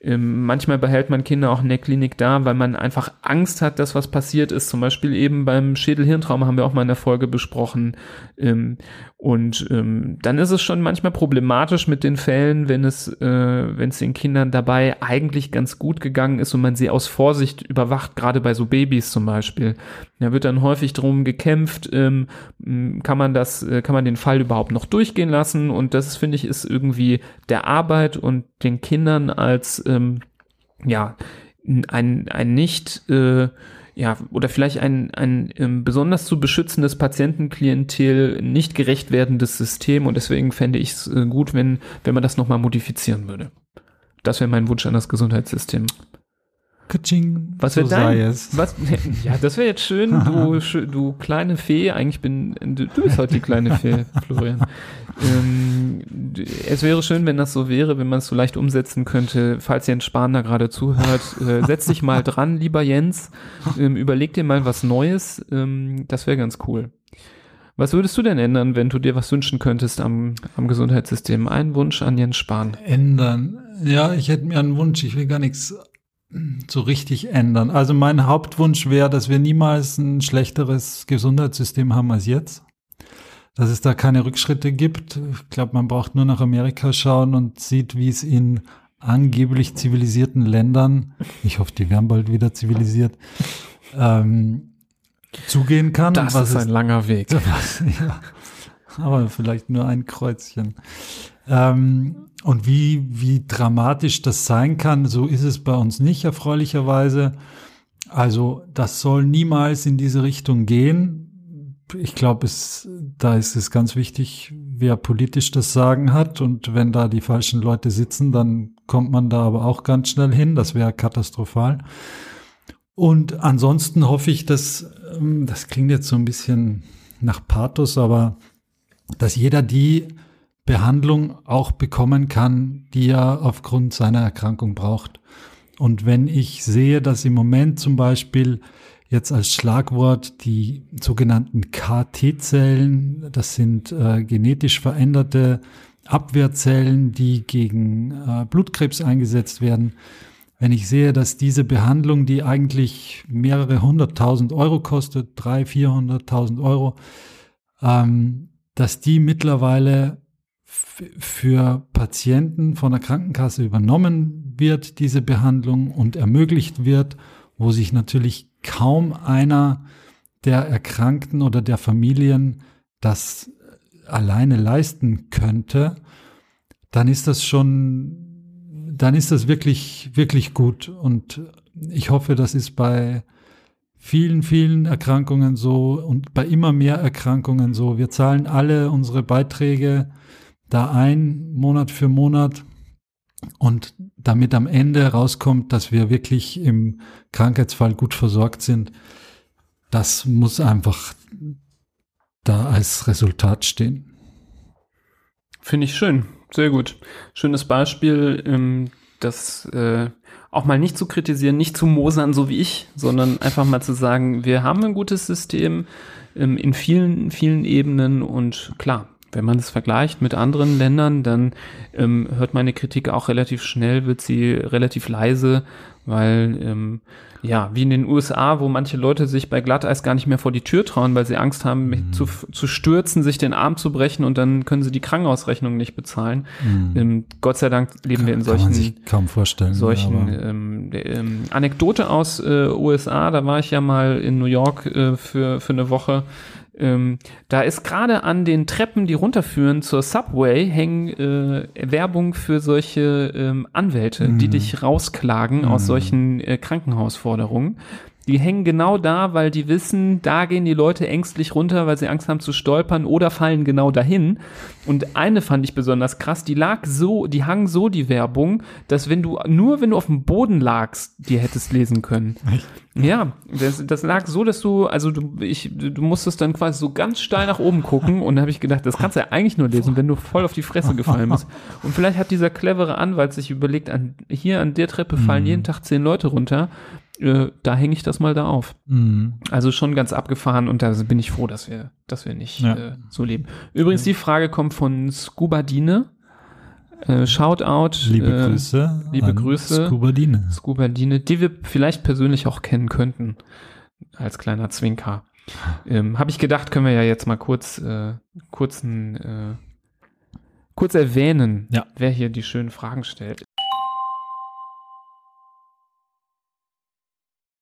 ähm, manchmal behält man Kinder auch in der Klinik da, weil man einfach Angst hat, dass was passiert ist. Zum Beispiel eben beim Schädelhirntrauma haben wir auch mal in der Folge besprochen. Ähm, und ähm, dann ist es schon manchmal problematisch mit den Fällen, wenn es, äh, wenn es den Kindern dabei eigentlich ganz gut gegangen ist und man sie aus Vorsicht überwacht, gerade bei so Babys zum Beispiel. Da wird dann häufig drum gekämpft, ähm, kann man das, äh, kann man den Fall überhaupt noch durchgehen lassen? Und das finde ich ist irgendwie der Arbeit und den Kindern als ähm, ja ein, ein nicht äh, ja, oder vielleicht ein, ein ähm, besonders zu beschützendes Patientenklientel nicht gerecht werdendes System und deswegen fände ich es äh, gut, wenn, wenn man das nochmal modifizieren würde. Das wäre mein Wunsch an das Gesundheitssystem. Katsching, was wäre so dein, was, ja, das wäre jetzt schön, du, du kleine Fee, eigentlich bin, du, du bist heute die kleine Fee, Florian. Ähm, es wäre schön, wenn das so wäre, wenn man es so leicht umsetzen könnte. Falls Jens Spahn da gerade zuhört, äh, setz dich mal dran, lieber Jens, ähm, überleg dir mal was Neues, ähm, das wäre ganz cool. Was würdest du denn ändern, wenn du dir was wünschen könntest am, am Gesundheitssystem? Ein Wunsch an Jens Spahn. Ändern. Ja, ich hätte mir einen Wunsch. Ich will gar nichts so richtig ändern. Also mein Hauptwunsch wäre, dass wir niemals ein schlechteres Gesundheitssystem haben als jetzt. Dass es da keine Rückschritte gibt. Ich glaube, man braucht nur nach Amerika schauen und sieht, wie es in angeblich zivilisierten Ländern, ich hoffe, die werden bald wieder zivilisiert, ähm, zugehen kann. Das ist ein langer Weg. Was, ja, aber vielleicht nur ein Kreuzchen. Ähm, und wie, wie dramatisch das sein kann, so ist es bei uns nicht, erfreulicherweise. Also das soll niemals in diese Richtung gehen. Ich glaube, es, da ist es ganz wichtig, wer politisch das Sagen hat. Und wenn da die falschen Leute sitzen, dann kommt man da aber auch ganz schnell hin. Das wäre katastrophal. Und ansonsten hoffe ich, dass, ähm, das klingt jetzt so ein bisschen nach Pathos, aber dass jeder die Behandlung auch bekommen kann, die er aufgrund seiner Erkrankung braucht. Und wenn ich sehe, dass im Moment zum Beispiel jetzt als Schlagwort die sogenannten KT-Zellen, das sind äh, genetisch veränderte Abwehrzellen, die gegen äh, Blutkrebs eingesetzt werden. Wenn ich sehe, dass diese Behandlung, die eigentlich mehrere hunderttausend Euro kostet, drei, vierhunderttausend Euro, ähm, dass die mittlerweile für Patienten von der Krankenkasse übernommen wird, diese Behandlung und ermöglicht wird, wo sich natürlich kaum einer der Erkrankten oder der Familien das alleine leisten könnte, dann ist das schon, dann ist das wirklich, wirklich gut. Und ich hoffe, das ist bei vielen, vielen Erkrankungen so und bei immer mehr Erkrankungen so. Wir zahlen alle unsere Beiträge da ein, Monat für Monat. Und damit am Ende rauskommt, dass wir wirklich im Krankheitsfall gut versorgt sind, das muss einfach da als Resultat stehen. Finde ich schön, sehr gut. Schönes Beispiel, ähm, das äh, auch mal nicht zu kritisieren, nicht zu mosern, so wie ich, sondern einfach mal zu sagen, wir haben ein gutes System ähm, in vielen, vielen Ebenen und klar, wenn man es vergleicht mit anderen Ländern, dann ähm, hört meine Kritik auch relativ schnell, wird sie relativ leise, weil ähm, ja, wie in den USA, wo manche Leute sich bei Glatteis gar nicht mehr vor die Tür trauen, weil sie Angst haben, Mhm. zu, zu stürzen, sich den Arm zu brechen und dann können sie die Krankenhausrechnung nicht bezahlen. Ähm, Gott sei Dank leben wir in Mhm. Kann solchen sich kaum vorstellen. solchen ähm, ähm, Anekdote aus äh, USA, da war ich ja mal in New York äh, für, für eine Woche. Ähm, da ist gerade an den Treppen, die runterführen zur Subway, hängen äh, Werbung für solche ähm, Anwälte, die dich rausklagen aus solchen äh, Krankenhausforderungen. Die hängen genau da, weil die wissen, da gehen die Leute ängstlich runter, weil sie Angst haben zu stolpern oder fallen genau dahin. Und eine fand ich besonders krass, die lag so, die hang so die Werbung, dass wenn du, nur wenn du auf dem Boden lagst, die hättest lesen können. Ja, das, das lag so, dass du, also du, ich, du musstest dann quasi so ganz steil nach oben gucken und da habe ich gedacht, das kannst du ja eigentlich nur lesen, wenn du voll auf die Fresse gefallen bist. Und vielleicht hat dieser clevere Anwalt sich überlegt, an, hier an der Treppe fallen jeden Tag zehn Leute runter, äh, da hänge ich das mal da auf. Mhm. Also schon ganz abgefahren und da bin ich froh, dass wir, dass wir nicht Ja. äh, so leben. Übrigens, die Frage kommt von Scubadine. Äh, Shoutout. Liebe äh, Grüße. liebe Grüße. Scubadine. Scubadine, die wir vielleicht persönlich auch kennen könnten. Als kleiner Zwinker. Ähm, Habe ich gedacht, können wir ja jetzt mal kurz, äh, kurzen, äh, kurz erwähnen, Ja. wer hier die schönen Fragen stellt.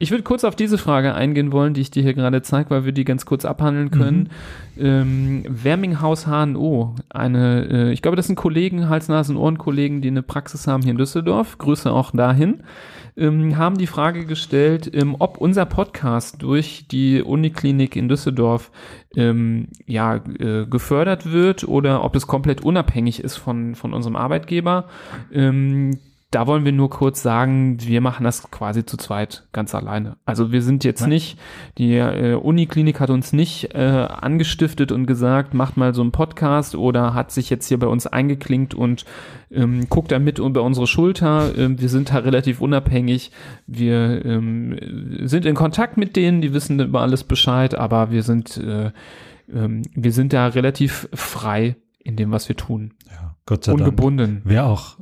Ich würde kurz auf diese Frage eingehen wollen, die ich dir hier gerade zeige, weil wir die ganz kurz abhandeln können. Ähm, Werminghaus HNO, eine, äh, ich glaube, das sind Kollegen, Hals-Nasen-Ohren-Kollegen, die eine Praxis haben hier in Düsseldorf. Grüße auch dahin. Ähm, haben die Frage gestellt, ähm, ob unser Podcast durch die Uniklinik in Düsseldorf ähm, ja, äh, gefördert wird oder ob es komplett unabhängig ist von, von unserem Arbeitgeber. Da wollen wir nur kurz sagen, wir machen das quasi zu zweit ganz alleine. Also wir sind jetzt nicht, die äh, Uniklinik hat uns nicht äh, angestiftet und gesagt, macht mal so einen Podcast oder hat sich jetzt hier bei uns eingeklinkt und ähm, guckt da mit über unsere Schulter. Ähm, wir sind da relativ unabhängig. Wir ähm, sind in Kontakt mit denen, die wissen über alles Bescheid, aber wir sind, äh, ähm, wir sind da relativ frei in dem, was wir tun. Ja, Gott sei Dank. Ungebunden. Wäre auch,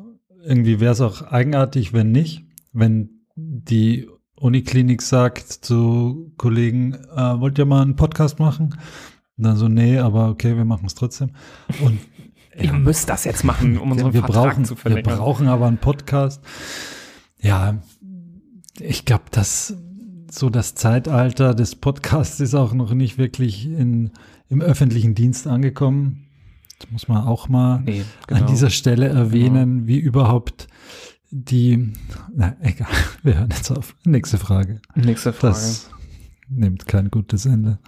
irgendwie wäre es auch eigenartig, wenn nicht, wenn die Uniklinik sagt zu Kollegen, äh, wollt ihr mal einen Podcast machen? Und dann so, nee, aber okay, wir machen es trotzdem. Und Ihr müsst das jetzt machen, um unseren wir Vertrag brauchen, zu wir verlängern. brauchen aber einen Podcast. Ja, ich glaube, dass so das Zeitalter des Podcasts ist auch noch nicht wirklich in, im öffentlichen Dienst angekommen. Das muss man auch mal Nee, genau. an dieser Stelle erwähnen, wie überhaupt die, na egal, wir hören jetzt auf. Nächste Frage. Nächste Frage. Das nimmt kein gutes Ende.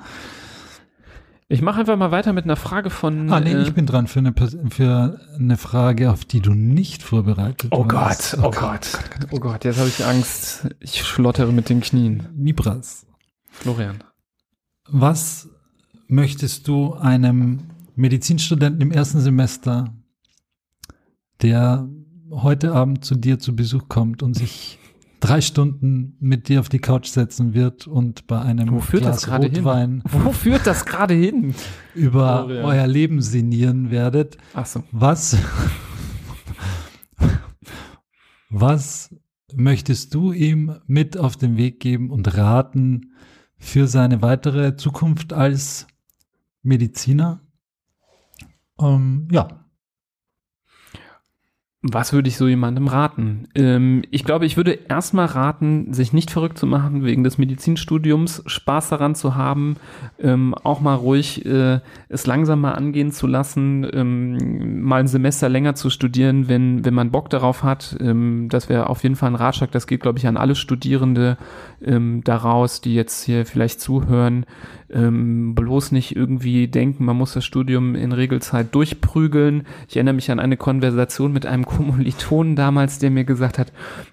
ich mache einfach mal weiter mit einer Frage von. Ah, nee, äh, ich bin dran für eine, für eine Frage, auf die du nicht vorbereitet Oh warst. Gott, oh Gott, oh Gott, jetzt habe ich Angst. Ich schlottere mit den Knien. Nibras. Florian. Was möchtest du einem Medizinstudenten im ersten Semester, der heute Abend zu dir zu Besuch kommt und sich drei Stunden mit dir auf die Couch setzen wird und bei einem Wo führt das Glas hin? Rotwein Wo führt das gerade hin? über Florian. euer Leben sinnieren werdet, Ach so. was, was möchtest du ihm mit auf den Weg geben und raten für seine weitere Zukunft als Mediziner? Ähm, ja, Was würde ich so jemandem raten? Ähm, ich glaube, ich würde erstmal raten, sich nicht verrückt zu machen wegen des Medizinstudiums, Spaß daran zu haben, ähm, auch mal ruhig äh, es langsam mal angehen zu lassen, ähm, mal ein Semester länger zu studieren, wenn, wenn man Bock darauf hat. Ähm, das wäre auf jeden Fall ein Ratschlag, das geht, glaube ich, an alle Studierende ähm, daraus, die jetzt hier vielleicht zuhören. Ähm, bloß nicht irgendwie denken, man muss das Studium in Regelzeit durchprügeln. Ich erinnere mich an eine Konversation mit einem Kommilitonen damals, der mir gesagt hat,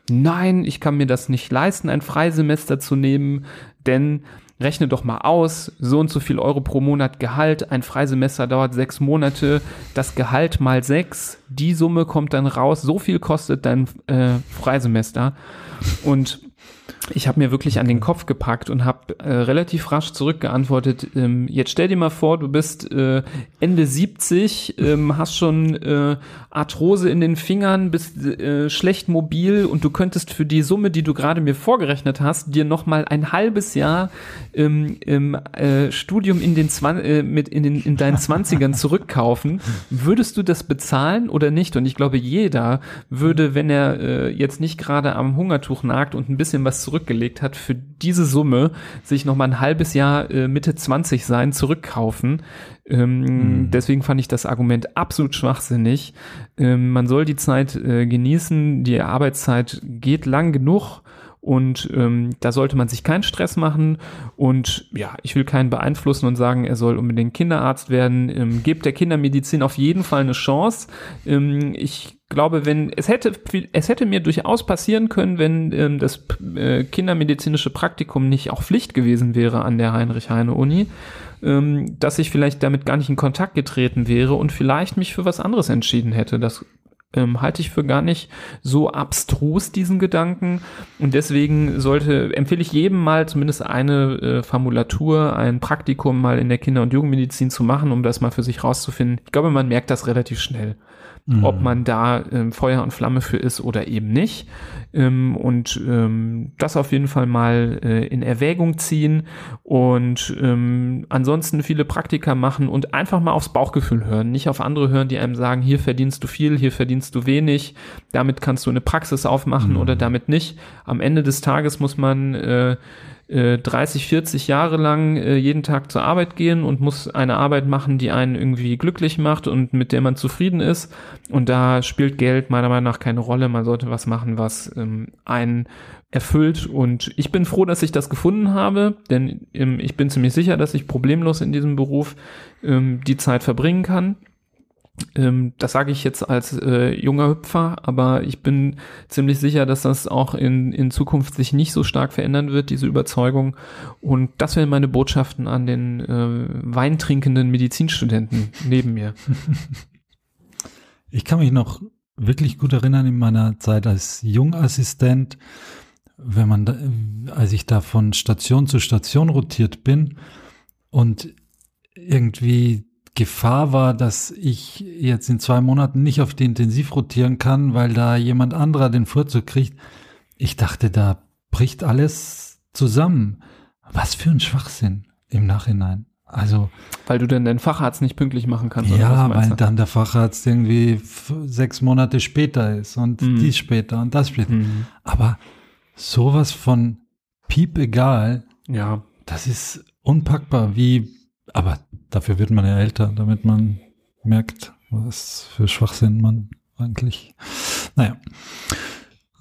nein, ich kann mir das nicht leisten, ein Freisemester zu nehmen, denn rechne doch mal aus, so und so viel Euro pro Monat Gehalt, ein Freisemester dauert sechs Monate, das Gehalt mal sechs, die Summe kommt dann raus, so viel kostet dein äh, Freisemester. Und ich habe mir wirklich an den Kopf gepackt und habe äh, relativ rasch zurückgeantwortet. Ähm, jetzt stell dir mal vor, du bist äh, Ende 70, ähm, hast schon äh, Arthrose in den Fingern, bist äh, schlecht mobil und du könntest für die Summe, die du gerade mir vorgerechnet hast, dir noch mal ein halbes Jahr ähm, im äh, Studium in den Zwan äh, mit in den in deinen Zwanzigern zurückkaufen. Würdest du das bezahlen oder nicht? Und ich glaube, jeder würde, wenn er jetzt nicht gerade am Hungertuch nagt und ein bisschen was zurückgelegt hat, für diese Summe sich noch mal ein halbes Jahr äh, Mitte 20 sein zurückkaufen. Ähm, Mhm. Deswegen fand ich das Argument absolut schwachsinnig. Ähm, man soll die Zeit äh, genießen, die Arbeitszeit geht lang genug und ähm, da sollte man sich keinen Stress machen und ja, ich will keinen beeinflussen und sagen, er soll unbedingt Kinderarzt werden. Ähm, gebt der Kindermedizin auf jeden Fall eine Chance. Ähm, ich glaube, wenn es hätte es hätte mir durchaus passieren können, wenn ähm, das äh, kindermedizinische Praktikum nicht auch Pflicht gewesen wäre an der Heinrich Heine Uni, ähm, dass ich vielleicht damit gar nicht in Kontakt getreten wäre und vielleicht mich für was anderes entschieden hätte. Das ähm, halte ich für gar nicht so abstrus, diesen Gedanken. Und deswegen sollte, empfehle ich jedem mal zumindest eine äh, Formulatur, ein Praktikum mal in der Kinder- und Jugendmedizin zu machen, um das mal für sich rauszufinden. Ich glaube, man merkt das relativ schnell ob man da ähm, Feuer und Flamme für ist oder eben nicht. Ähm, und ähm, das auf jeden Fall mal äh, in Erwägung ziehen und ähm, ansonsten viele Praktika machen und einfach mal aufs Bauchgefühl hören, nicht auf andere hören, die einem sagen, hier verdienst du viel, hier verdienst du wenig, damit kannst du eine Praxis aufmachen oder damit nicht. Am Ende des Tages muss man äh, äh, 30, 40 Jahre lang äh, jeden Tag zur Arbeit gehen und muss eine Arbeit machen, die einen irgendwie glücklich macht und mit der man zufrieden ist. Und da spielt Geld meiner Meinung nach keine Rolle. Man sollte was machen, was ähm, einen erfüllt. Und ich bin froh, dass ich das gefunden habe, denn ähm, ich bin ziemlich sicher, dass ich problemlos in diesem Beruf ähm, die Zeit verbringen kann. Ähm, das sage ich jetzt als äh, junger Hüpfer, aber ich bin ziemlich sicher, dass das auch in, in Zukunft sich nicht so stark verändern wird, diese Überzeugung. Und das wären meine Botschaften an den äh, weintrinkenden Medizinstudenten neben mir. Ich kann mich noch wirklich gut erinnern in meiner Zeit als Jungassistent, wenn man, da, als ich da von Station zu Station rotiert bin und irgendwie Gefahr war, dass ich jetzt in zwei Monaten nicht auf die Intensiv rotieren kann, weil da jemand anderer den Vorzug kriegt. Ich dachte, da bricht alles zusammen. Was für ein Schwachsinn im Nachhinein. Also Weil du dann deinen Facharzt nicht pünktlich machen kannst. ja, weil du? dann der Facharzt irgendwie sechs Monate später ist und Mhm. dies später und das später. Mhm. Aber sowas von piep egal, Ja, das ist unpackbar. Wie, aber dafür wird man ja älter, damit man merkt, was für Schwachsinn man eigentlich. Naja.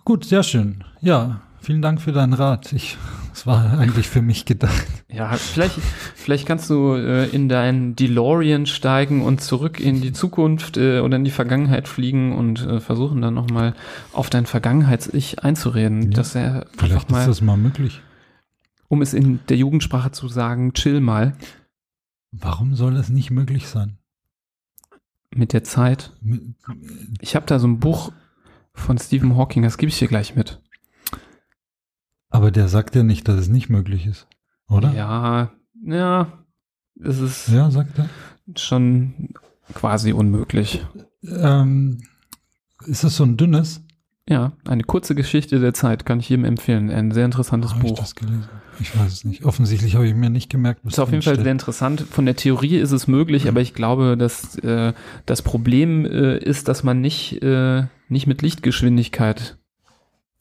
Gut, sehr schön. Ja, vielen Dank für deinen Rat. Ich, es war eigentlich für mich gedacht. Ja, vielleicht, vielleicht kannst du äh, in deinen DeLorean steigen und zurück in die Zukunft äh, oder in die Vergangenheit fliegen und äh, versuchen dann nochmal auf dein Vergangenheits-Ich einzureden. Ja, dass er Vielleicht mal, ist das mal möglich. um es in der Jugendsprache zu sagen, chill mal Warum soll das nicht möglich sein? mit der Zeit. Ich habe da so ein Buch von Stephen Hawking, das gebe ich dir gleich mit. Aber der sagt ja nicht, dass es nicht möglich ist, oder? Ja, ja, es ist Ja, sagt er. schon quasi unmöglich. Ähm, ist das so ein dünnes? Ja, eine kurze Geschichte der Zeit kann ich jedem empfehlen. Ein sehr interessantes ich Buch. das gelesen? Ich weiß es nicht. Offensichtlich habe ich mir nicht gemerkt. was Ist auf jeden Fall drin sehr steht. interessant. Von der Theorie ist es möglich, aber ich glaube, dass äh, das Problem äh, ist, dass man nicht, äh, nicht mit Lichtgeschwindigkeit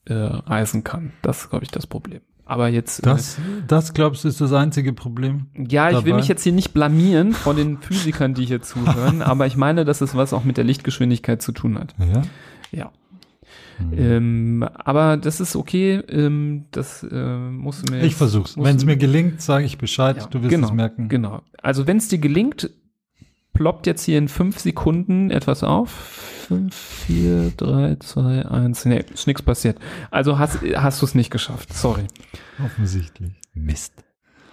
äh, reisen kann. Das ist, glaube ich, das Problem. Aber jetzt. Das, das glaubst du, ist das einzige Problem? Äh, ja, ich will mich jetzt hier nicht blamieren vor den Physikern, die hier zuhören, aber ich meine, dass es was auch mit der Lichtgeschwindigkeit zu tun hat. Ja. Ja. Hm. Ähm, aber das ist okay. Ähm, das äh, musst du mir. ich jetzt- versuch's. Wenn es mir gelingt, sage ich Bescheid. Ja, du wirst genau, es merken. Genau. Also wenn es dir gelingt, ploppt jetzt hier in fünf Sekunden etwas auf. Fünf, vier, drei, zwei, eins. Nee, ist nichts passiert. Also hast, hast du es nicht geschafft. Sorry. Offensichtlich. Mist.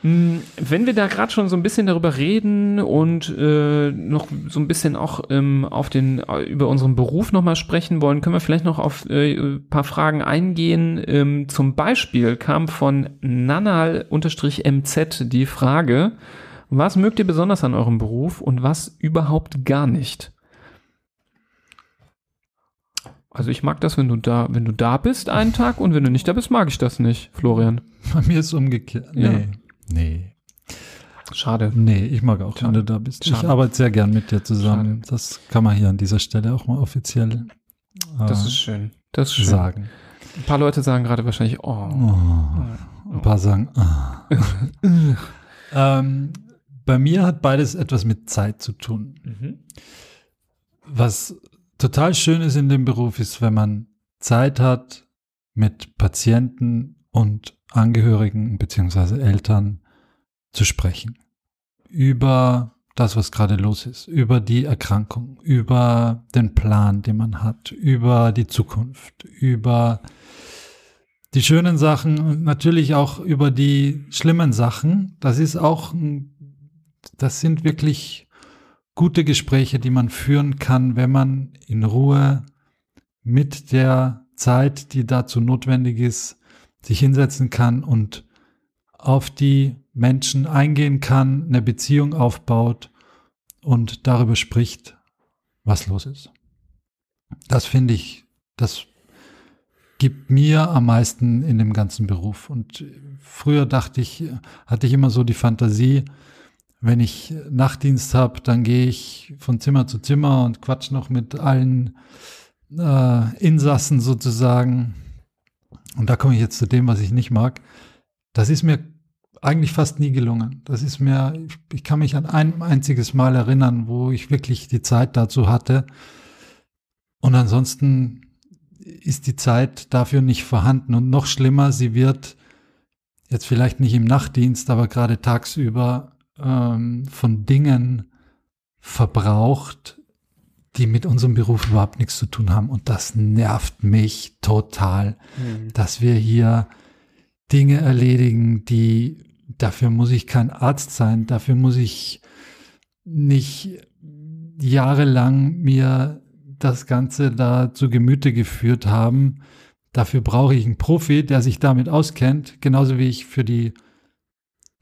Hm, Wenn wir da gerade schon so ein bisschen darüber reden und äh, noch so ein bisschen auch ähm, auf den äh, über unseren Beruf nochmal sprechen wollen, können wir vielleicht noch auf äh, ein paar Fragen eingehen. Ähm, zum Beispiel kam von Nanal-MZ die Frage, was mögt ihr besonders an eurem Beruf und was überhaupt gar nicht? Also ich mag das, wenn du da, wenn du da bist einen Tag und wenn du nicht da bist, mag ich das nicht, Florian. Bei mir ist es umgekehrt. Nee, Ja. Nee, Schade. nee, ich mag auch, wenn du da bist. Schade. Ich arbeite sehr gern mit dir zusammen. Schade. Das kann man hier an dieser Stelle auch mal offiziell äh, Das ist schön. Das ist schön. sagen. Ein paar Leute sagen gerade wahrscheinlich, oh. Oh. Ein paar sagen, ah. ähm, bei mir hat beides etwas mit Zeit zu tun. Mhm. Was total schön ist in dem Beruf, ist, wenn man Zeit hat, mit Patienten und Angehörigen beziehungsweise Eltern zu sprechen. Über das, was gerade los ist, über die Erkrankung, über den Plan, den man hat, über die Zukunft, über die schönen Sachen und natürlich auch über die schlimmen Sachen. Das ist auch, das sind wirklich gute Gespräche, die man führen kann, wenn man in Ruhe mit der Zeit, die dazu notwendig ist, sich hinsetzen kann und auf die Menschen eingehen kann, eine Beziehung aufbaut und darüber spricht, was los ist. Das finde ich, das gibt mir am meisten in dem ganzen Beruf. Und früher dachte ich, hatte ich immer so die Fantasie, wenn ich Nachtdienst habe, dann gehe ich von Zimmer zu Zimmer und quatsch noch mit allen äh, Insassen sozusagen. Und da komme ich jetzt zu dem, was ich nicht mag. Das ist mir eigentlich fast nie gelungen. Das ist mir, ich, kann mich an ein einziges Mal erinnern, wo ich wirklich die Zeit dazu hatte. Und ansonsten ist die Zeit dafür nicht vorhanden. Und noch schlimmer, sie wird jetzt vielleicht nicht im Nachtdienst, aber gerade tagsüber ähm, von Dingen verbraucht, die mit unserem Beruf überhaupt nichts zu tun haben. Und das nervt mich total, dass wir hier Dinge erledigen, die, dafür muss ich kein Arzt sein, dafür muss ich nicht jahrelang mir das Ganze da zu Gemüte geführt haben. Dafür brauche ich einen Profi, der sich damit auskennt, genauso wie ich für die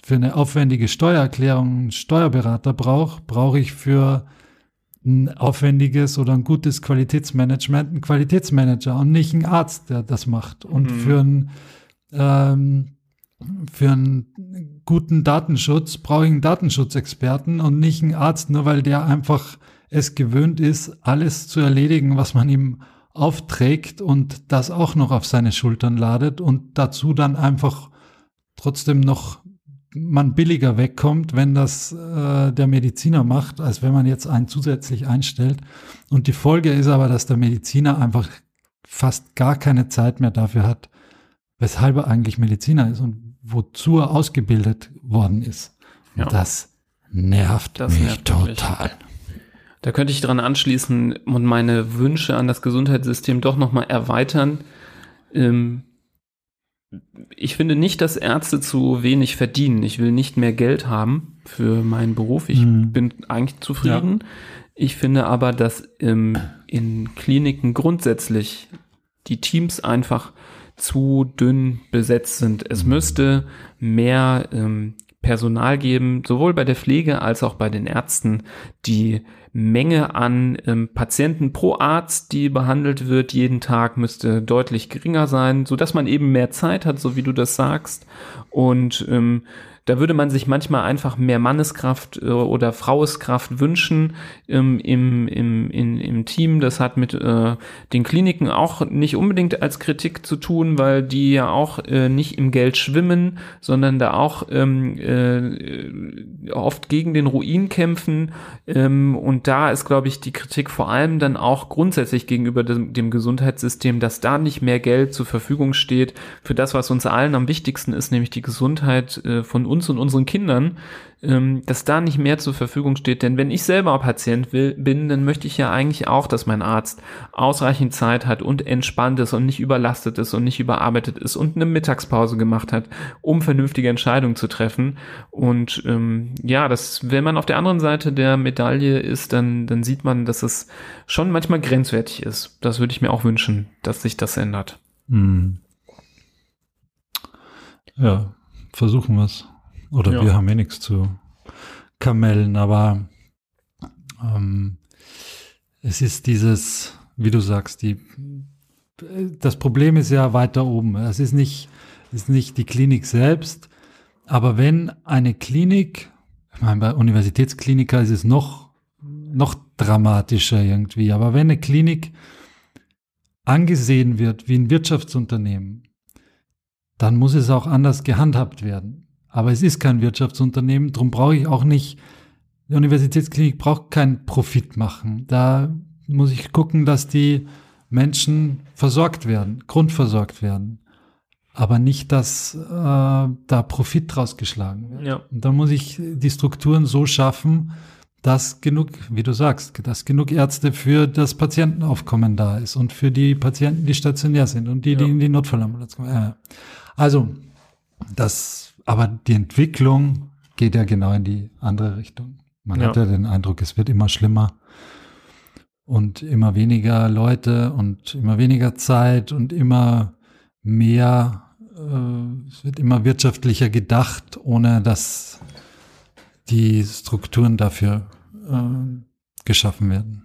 für eine aufwendige Steuererklärung einen Steuerberater brauche, brauche ich für ein aufwendiges oder ein gutes Qualitätsmanagement einen Qualitätsmanager und nicht einen Arzt, der das macht. Und Mhm. für einen ähm, für einen guten Datenschutz brauche ich einen Datenschutzexperten und nicht einen Arzt, nur weil der einfach es gewöhnt ist, alles zu erledigen, was man ihm aufträgt und das auch noch auf seine Schultern ladet und dazu dann einfach trotzdem noch man billiger wegkommt, wenn das äh, der Mediziner macht, als wenn man jetzt einen zusätzlich einstellt. Und die Folge ist aber, dass der Mediziner einfach fast gar keine Zeit mehr dafür hat, weshalb er eigentlich Mediziner ist und wozu er ausgebildet worden ist. Ja. Das nervt Das mich nervt total. Da könnte ich dran anschließen und meine Wünsche an das Gesundheitssystem doch nochmal erweitern. Ähm, ich finde nicht, dass Ärzte zu wenig verdienen. Ich will nicht mehr Geld haben für meinen Beruf. Ich Mhm. bin eigentlich zufrieden. Ich finde aber, dass ähm, in Kliniken grundsätzlich die Teams einfach zu dünn besetzt sind. Es müsste mehr ähm, Personal geben, sowohl bei der Pflege als auch bei den Ärzten. Die Menge an ähm, Patienten pro Arzt, die behandelt wird jeden Tag, müsste deutlich geringer sein, so dass man eben mehr Zeit hat, so wie du das sagst. Und ähm, da würde man sich manchmal einfach mehr Manneskraft äh, oder Fraueskraft wünschen ähm, im, im, in, im Team. Das hat mit äh, den Kliniken auch nicht unbedingt als Kritik zu tun, weil die ja auch äh, nicht im Geld schwimmen, sondern da auch ähm, äh, oft gegen den Ruin kämpfen. Ähm, und da ist, glaube ich, die Kritik vor allem dann auch grundsätzlich gegenüber dem, dem Gesundheitssystem, dass da nicht mehr Geld zur Verfügung steht für das, was uns allen am wichtigsten ist, nämlich die Gesundheit äh, von uns und unseren Kindern, ähm, dass da nicht mehr zur Verfügung steht. Denn wenn ich selber Patient will, bin, dann möchte ich ja eigentlich auch, dass mein Arzt ausreichend Zeit hat und entspannt ist und nicht überlastet ist und nicht überarbeitet ist und eine Mittagspause gemacht hat, um vernünftige Entscheidungen zu treffen. Und ähm, ja, das, wenn man auf der anderen Seite der Medaille ist, dann, dann sieht man, dass es schon manchmal grenzwertig ist. Das würde ich mir auch wünschen, dass sich das ändert. Hm. Ja, versuchen wir es. Oder Ja. wir haben eh nichts zu Kamellen, aber ähm, es ist dieses, wie du sagst, die, das Problem ist ja weiter oben. Es ist nicht, ist nicht die Klinik selbst, aber wenn eine Klinik, ich meine, bei Universitätskliniker ist es noch, noch dramatischer irgendwie, aber wenn eine Klinik angesehen wird wie ein Wirtschaftsunternehmen, dann muss es auch anders gehandhabt werden. Aber es ist kein Wirtschaftsunternehmen, darum brauche ich auch nicht, die Universitätsklinik braucht keinen Profit machen. Da muss ich gucken, dass die Menschen versorgt werden, grundversorgt werden. Aber nicht, dass äh, da Profit draus geschlagen wird. Ja. Und da muss ich die Strukturen so schaffen, dass genug, wie du sagst, dass genug Ärzte für das Patientenaufkommen da ist und für die Patienten, die stationär sind und die, die Ja. in die Notfallambulanz kommen. Ja. Also, das, aber die Entwicklung geht ja genau in die andere Richtung. Man Ja. hat ja den Eindruck, es wird immer schlimmer und immer weniger Leute und immer weniger Zeit und immer mehr, äh, es wird immer wirtschaftlicher gedacht, ohne dass die Strukturen dafür äh, geschaffen werden.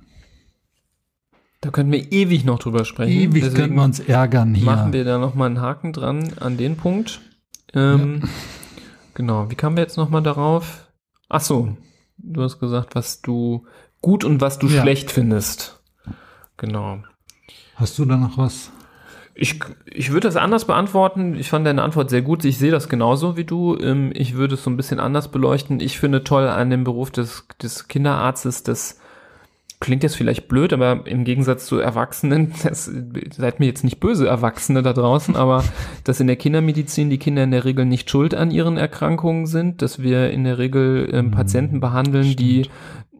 Da könnten wir ewig noch drüber sprechen. Ewig Deswegen können wir uns ärgern hier. Machen wir da nochmal einen Haken dran an den Punkt. Ähm, Genau, wie kamen wir jetzt nochmal darauf? Ach so, du hast gesagt, was du gut und was du Ja. schlecht findest. Genau. Hast du da noch was? Ich, ich würde das anders beantworten. Ich fand deine Antwort sehr gut. Ich sehe das genauso wie du. Ähm, Ich würde es so ein bisschen anders beleuchten. Ich finde toll an dem Beruf des, des Kinderarztes, das klingt jetzt vielleicht blöd, aber im Gegensatz zu Erwachsenen, das, seid mir jetzt nicht böse Erwachsene da draußen, aber dass in der Kindermedizin die Kinder in der Regel nicht schuld an ihren Erkrankungen sind, dass wir in der Regel ähm, Patienten behandeln, die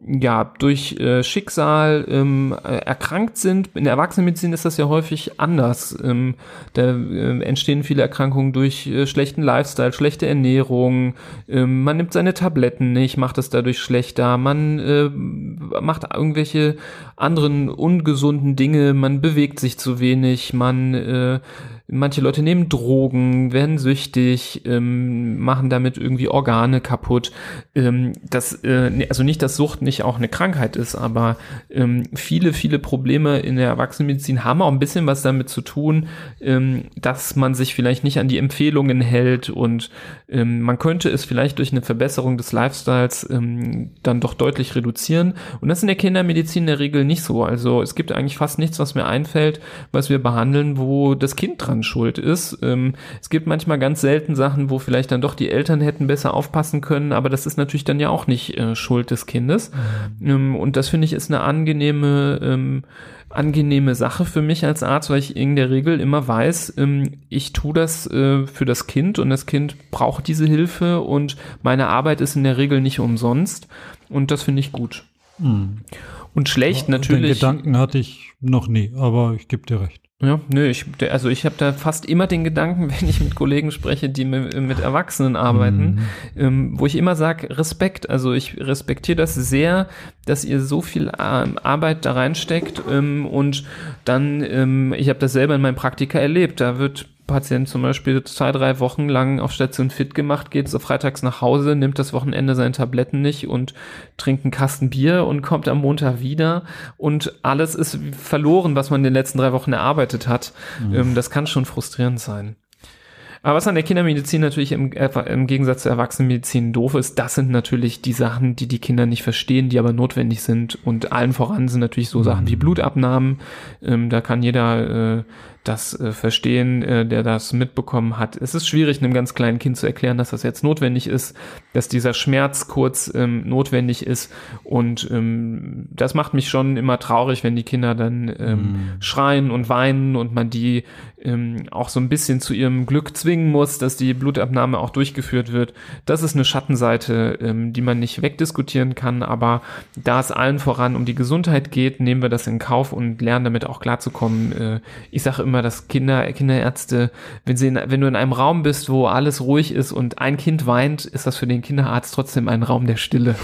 ja, durch äh, Schicksal ähm, äh, erkrankt sind. In der Erwachsenenmedizin ist das ja häufig anders. Ähm, da äh, entstehen viele Erkrankungen durch äh, schlechten Lifestyle, schlechte Ernährung. Ähm, man nimmt seine Tabletten nicht, macht es dadurch schlechter. Man äh, macht irgendwelche anderen ungesunden Dinge. Man bewegt sich zu wenig. Man äh, Manche Leute nehmen Drogen, werden süchtig, ähm, machen damit irgendwie Organe kaputt. Ähm, das, äh, ne- also nicht, dass Sucht nicht auch eine Krankheit ist, aber ähm, viele, viele Probleme in der Erwachsenenmedizin haben auch ein bisschen was damit zu tun, ähm, dass man sich vielleicht nicht an die Empfehlungen hält und ähm, man könnte es vielleicht durch eine Verbesserung des Lifestyles ähm, dann doch deutlich reduzieren. Und das in der Kindermedizin in der Regel nicht so. Also es gibt eigentlich fast nichts, was mir einfällt, was wir behandeln, wo das Kind dran schuld ist. Ähm, es gibt manchmal ganz selten Sachen, wo vielleicht dann doch die Eltern hätten besser aufpassen können, aber das ist natürlich dann ja auch nicht äh, Schuld des Kindes. Ähm, und das finde ich ist eine angenehme, ähm, angenehme Sache für mich als Arzt, weil ich in der Regel immer weiß, ähm, ich tue das äh, für das Kind und das Kind braucht diese Hilfe und meine Arbeit ist in der Regel nicht umsonst und das finde ich gut. Und schlecht Den natürlich. Gedanken hatte ich noch nie, aber ich gebe dir recht. Ja, nö, ich, also ich habe da fast immer den Gedanken, wenn ich mit Kollegen spreche, die mit, mit Erwachsenen arbeiten, ähm, wo ich immer sage, Respekt. Also ich respektiere das sehr, dass ihr so viel ähm, Arbeit da reinsteckt ähm, und dann, ähm, ich habe das selber in meinem Praktika erlebt, da wird Patient zum Beispiel zwei, drei Wochen lang auf Station fit gemacht, geht so freitags nach Hause, nimmt das Wochenende seine Tabletten nicht und trinkt einen Kasten Bier und kommt am Montag wieder und alles ist verloren, was man in den letzten drei Wochen erarbeitet hat. Ähm, das kann schon frustrierend sein. Aber was an der Kindermedizin natürlich im, äh, im Gegensatz zur Erwachsenenmedizin doof ist, das sind natürlich die Sachen, die die Kinder nicht verstehen, die aber notwendig sind. Und allen voran sind natürlich so Sachen wie Blutabnahmen. Ähm, da kann jeder äh, das äh, verstehen, äh, der das mitbekommen hat. Es ist schwierig, einem ganz kleinen Kind zu erklären, dass das jetzt notwendig ist, dass dieser Schmerz kurz ähm, notwendig ist. Und ähm, das macht mich schon immer traurig, wenn die Kinder dann ähm, schreien und weinen und man die ähm, auch so ein bisschen zu ihrem Glück zwingen muss, dass die Blutabnahme auch durchgeführt wird. Das ist eine Schattenseite, ähm, die man nicht wegdiskutieren kann, aber da es allen voran um die Gesundheit geht, nehmen wir das in Kauf und lernen damit auch klarzukommen. Äh, ich sage immer, dass Kinder, Kinderärzte, wenn, sie in, wenn du in einem Raum bist, wo alles ruhig ist und ein Kind weint, ist das für den Kinderarzt trotzdem ein Raum der Stille.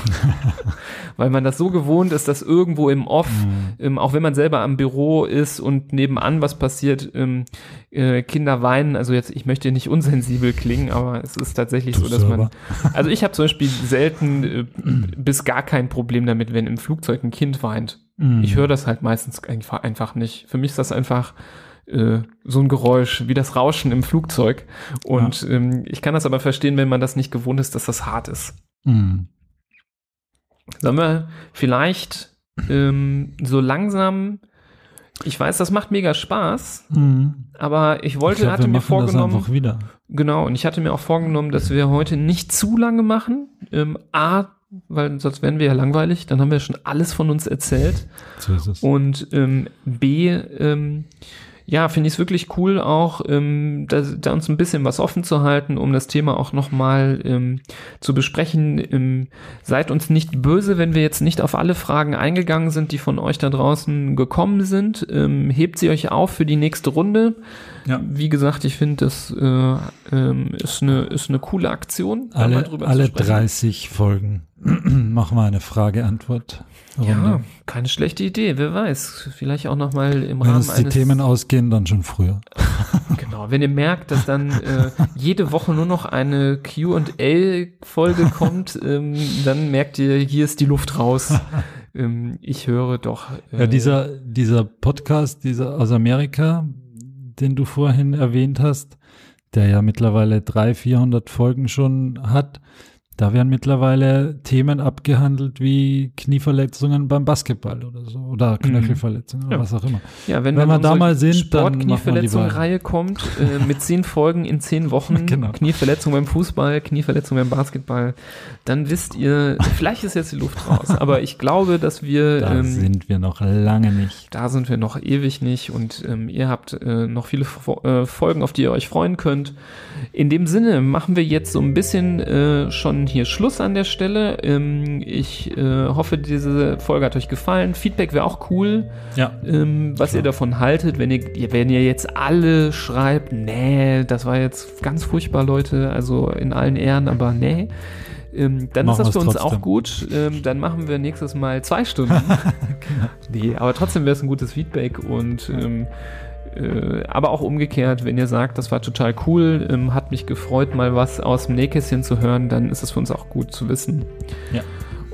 Weil man das so gewohnt ist, dass irgendwo im Off, mhm. ähm, auch wenn man selber am Büro ist und nebenan was passiert, ähm, äh, Kinder weinen. Also jetzt, ich möchte nicht unsensibel klingen, aber es ist tatsächlich du so, dass selber. man. Also ich habe zum Beispiel selten äh, bis gar kein Problem damit, wenn im Flugzeug ein Kind weint. Mhm. Ich höre das halt meistens einfach nicht. Für mich ist das einfach äh, so ein Geräusch wie das Rauschen im Flugzeug. Und ja. ähm, ich kann das aber verstehen, wenn man das nicht gewohnt ist, dass das hart ist. Mhm. Sollen wir vielleicht ähm, so langsam ich weiß, das macht mega Spaß, mhm. aber ich wollte, ich glaub, hatte mir vorgenommen, genau, und ich hatte mir auch vorgenommen, dass wir heute nicht zu lange machen. Ähm, A, weil sonst wären wir ja langweilig, dann haben wir schon alles von uns erzählt. So ist es. Und ähm, B, ähm, ja, finde ich es wirklich cool, auch ähm, da, da uns ein bisschen was offen zu halten, um das Thema auch nochmal ähm, zu besprechen. Ähm, seid uns nicht böse, wenn wir jetzt nicht auf alle Fragen eingegangen sind, die von euch da draußen gekommen sind. Ähm, hebt sie euch auf für die nächste Runde. Ja. Wie gesagt, ich finde, das äh, ähm, ist, eine, ist eine coole Aktion. Alle, alle 30 Folgen machen wir eine Frage-Antwort. Ja, keine schlechte Idee, wer weiß. Vielleicht auch nochmal im Wenn Rahmen uns die Themen ausgehen, dann schon früher. genau, wenn ihr merkt, dass dann äh, jede Woche nur noch eine Q&A-Folge kommt, ähm, dann merkt ihr, hier ist die Luft raus. ähm, ich höre doch. Äh, ja, dieser, dieser Podcast, dieser aus Amerika, den du vorhin erwähnt hast, der ja mittlerweile 300, 400 Folgen schon hat, da werden mittlerweile Themen abgehandelt wie Knieverletzungen beim Basketball oder so oder mhm. Knöchelverletzungen mhm. oder was auch immer. Ja, wenn, wenn wir da mal sind, dann Knieverletzung-Reihe kommt äh, mit zehn Folgen in zehn Wochen, genau. Knieverletzung beim Fußball, Knieverletzung beim Basketball, dann wisst ihr, vielleicht ist jetzt die Luft raus, aber ich glaube, dass wir da ähm, sind wir noch lange nicht. Da sind wir noch ewig nicht und ähm, ihr habt äh, noch viele äh, Folgen, auf die ihr euch freuen könnt. In dem Sinne machen wir jetzt so ein bisschen äh, schon hier Schluss an der Stelle. Ähm, ich äh, hoffe, diese Folge hat euch gefallen. Feedback wäre auch cool, ja. ähm, was Klar. ihr davon haltet. Wenn ihr, wenn ihr jetzt alle schreibt, nee, das war jetzt ganz furchtbar, Leute, also in allen Ehren, aber nee. Ähm, dann machen ist das für uns trotzdem. auch gut. Ähm, dann machen wir nächstes Mal zwei Stunden. genau. Nee, aber trotzdem wäre es ein gutes Feedback und ähm, äh, aber auch umgekehrt, wenn ihr sagt, das war total cool, ähm, hat mich gefreut, mal was aus dem Nähkästchen zu hören, dann ist es für uns auch gut zu wissen. Ja.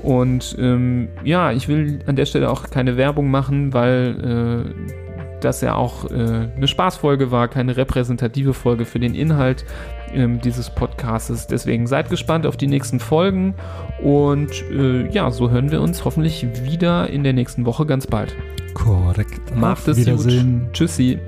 Und ähm, ja, ich will an der Stelle auch keine Werbung machen, weil äh, das ja auch äh, eine Spaßfolge war, keine repräsentative Folge für den Inhalt ähm, dieses Podcasts. Deswegen seid gespannt auf die nächsten Folgen und äh, ja, so hören wir uns hoffentlich wieder in der nächsten Woche ganz bald. Korrekt. Macht es gut. Tschüssi.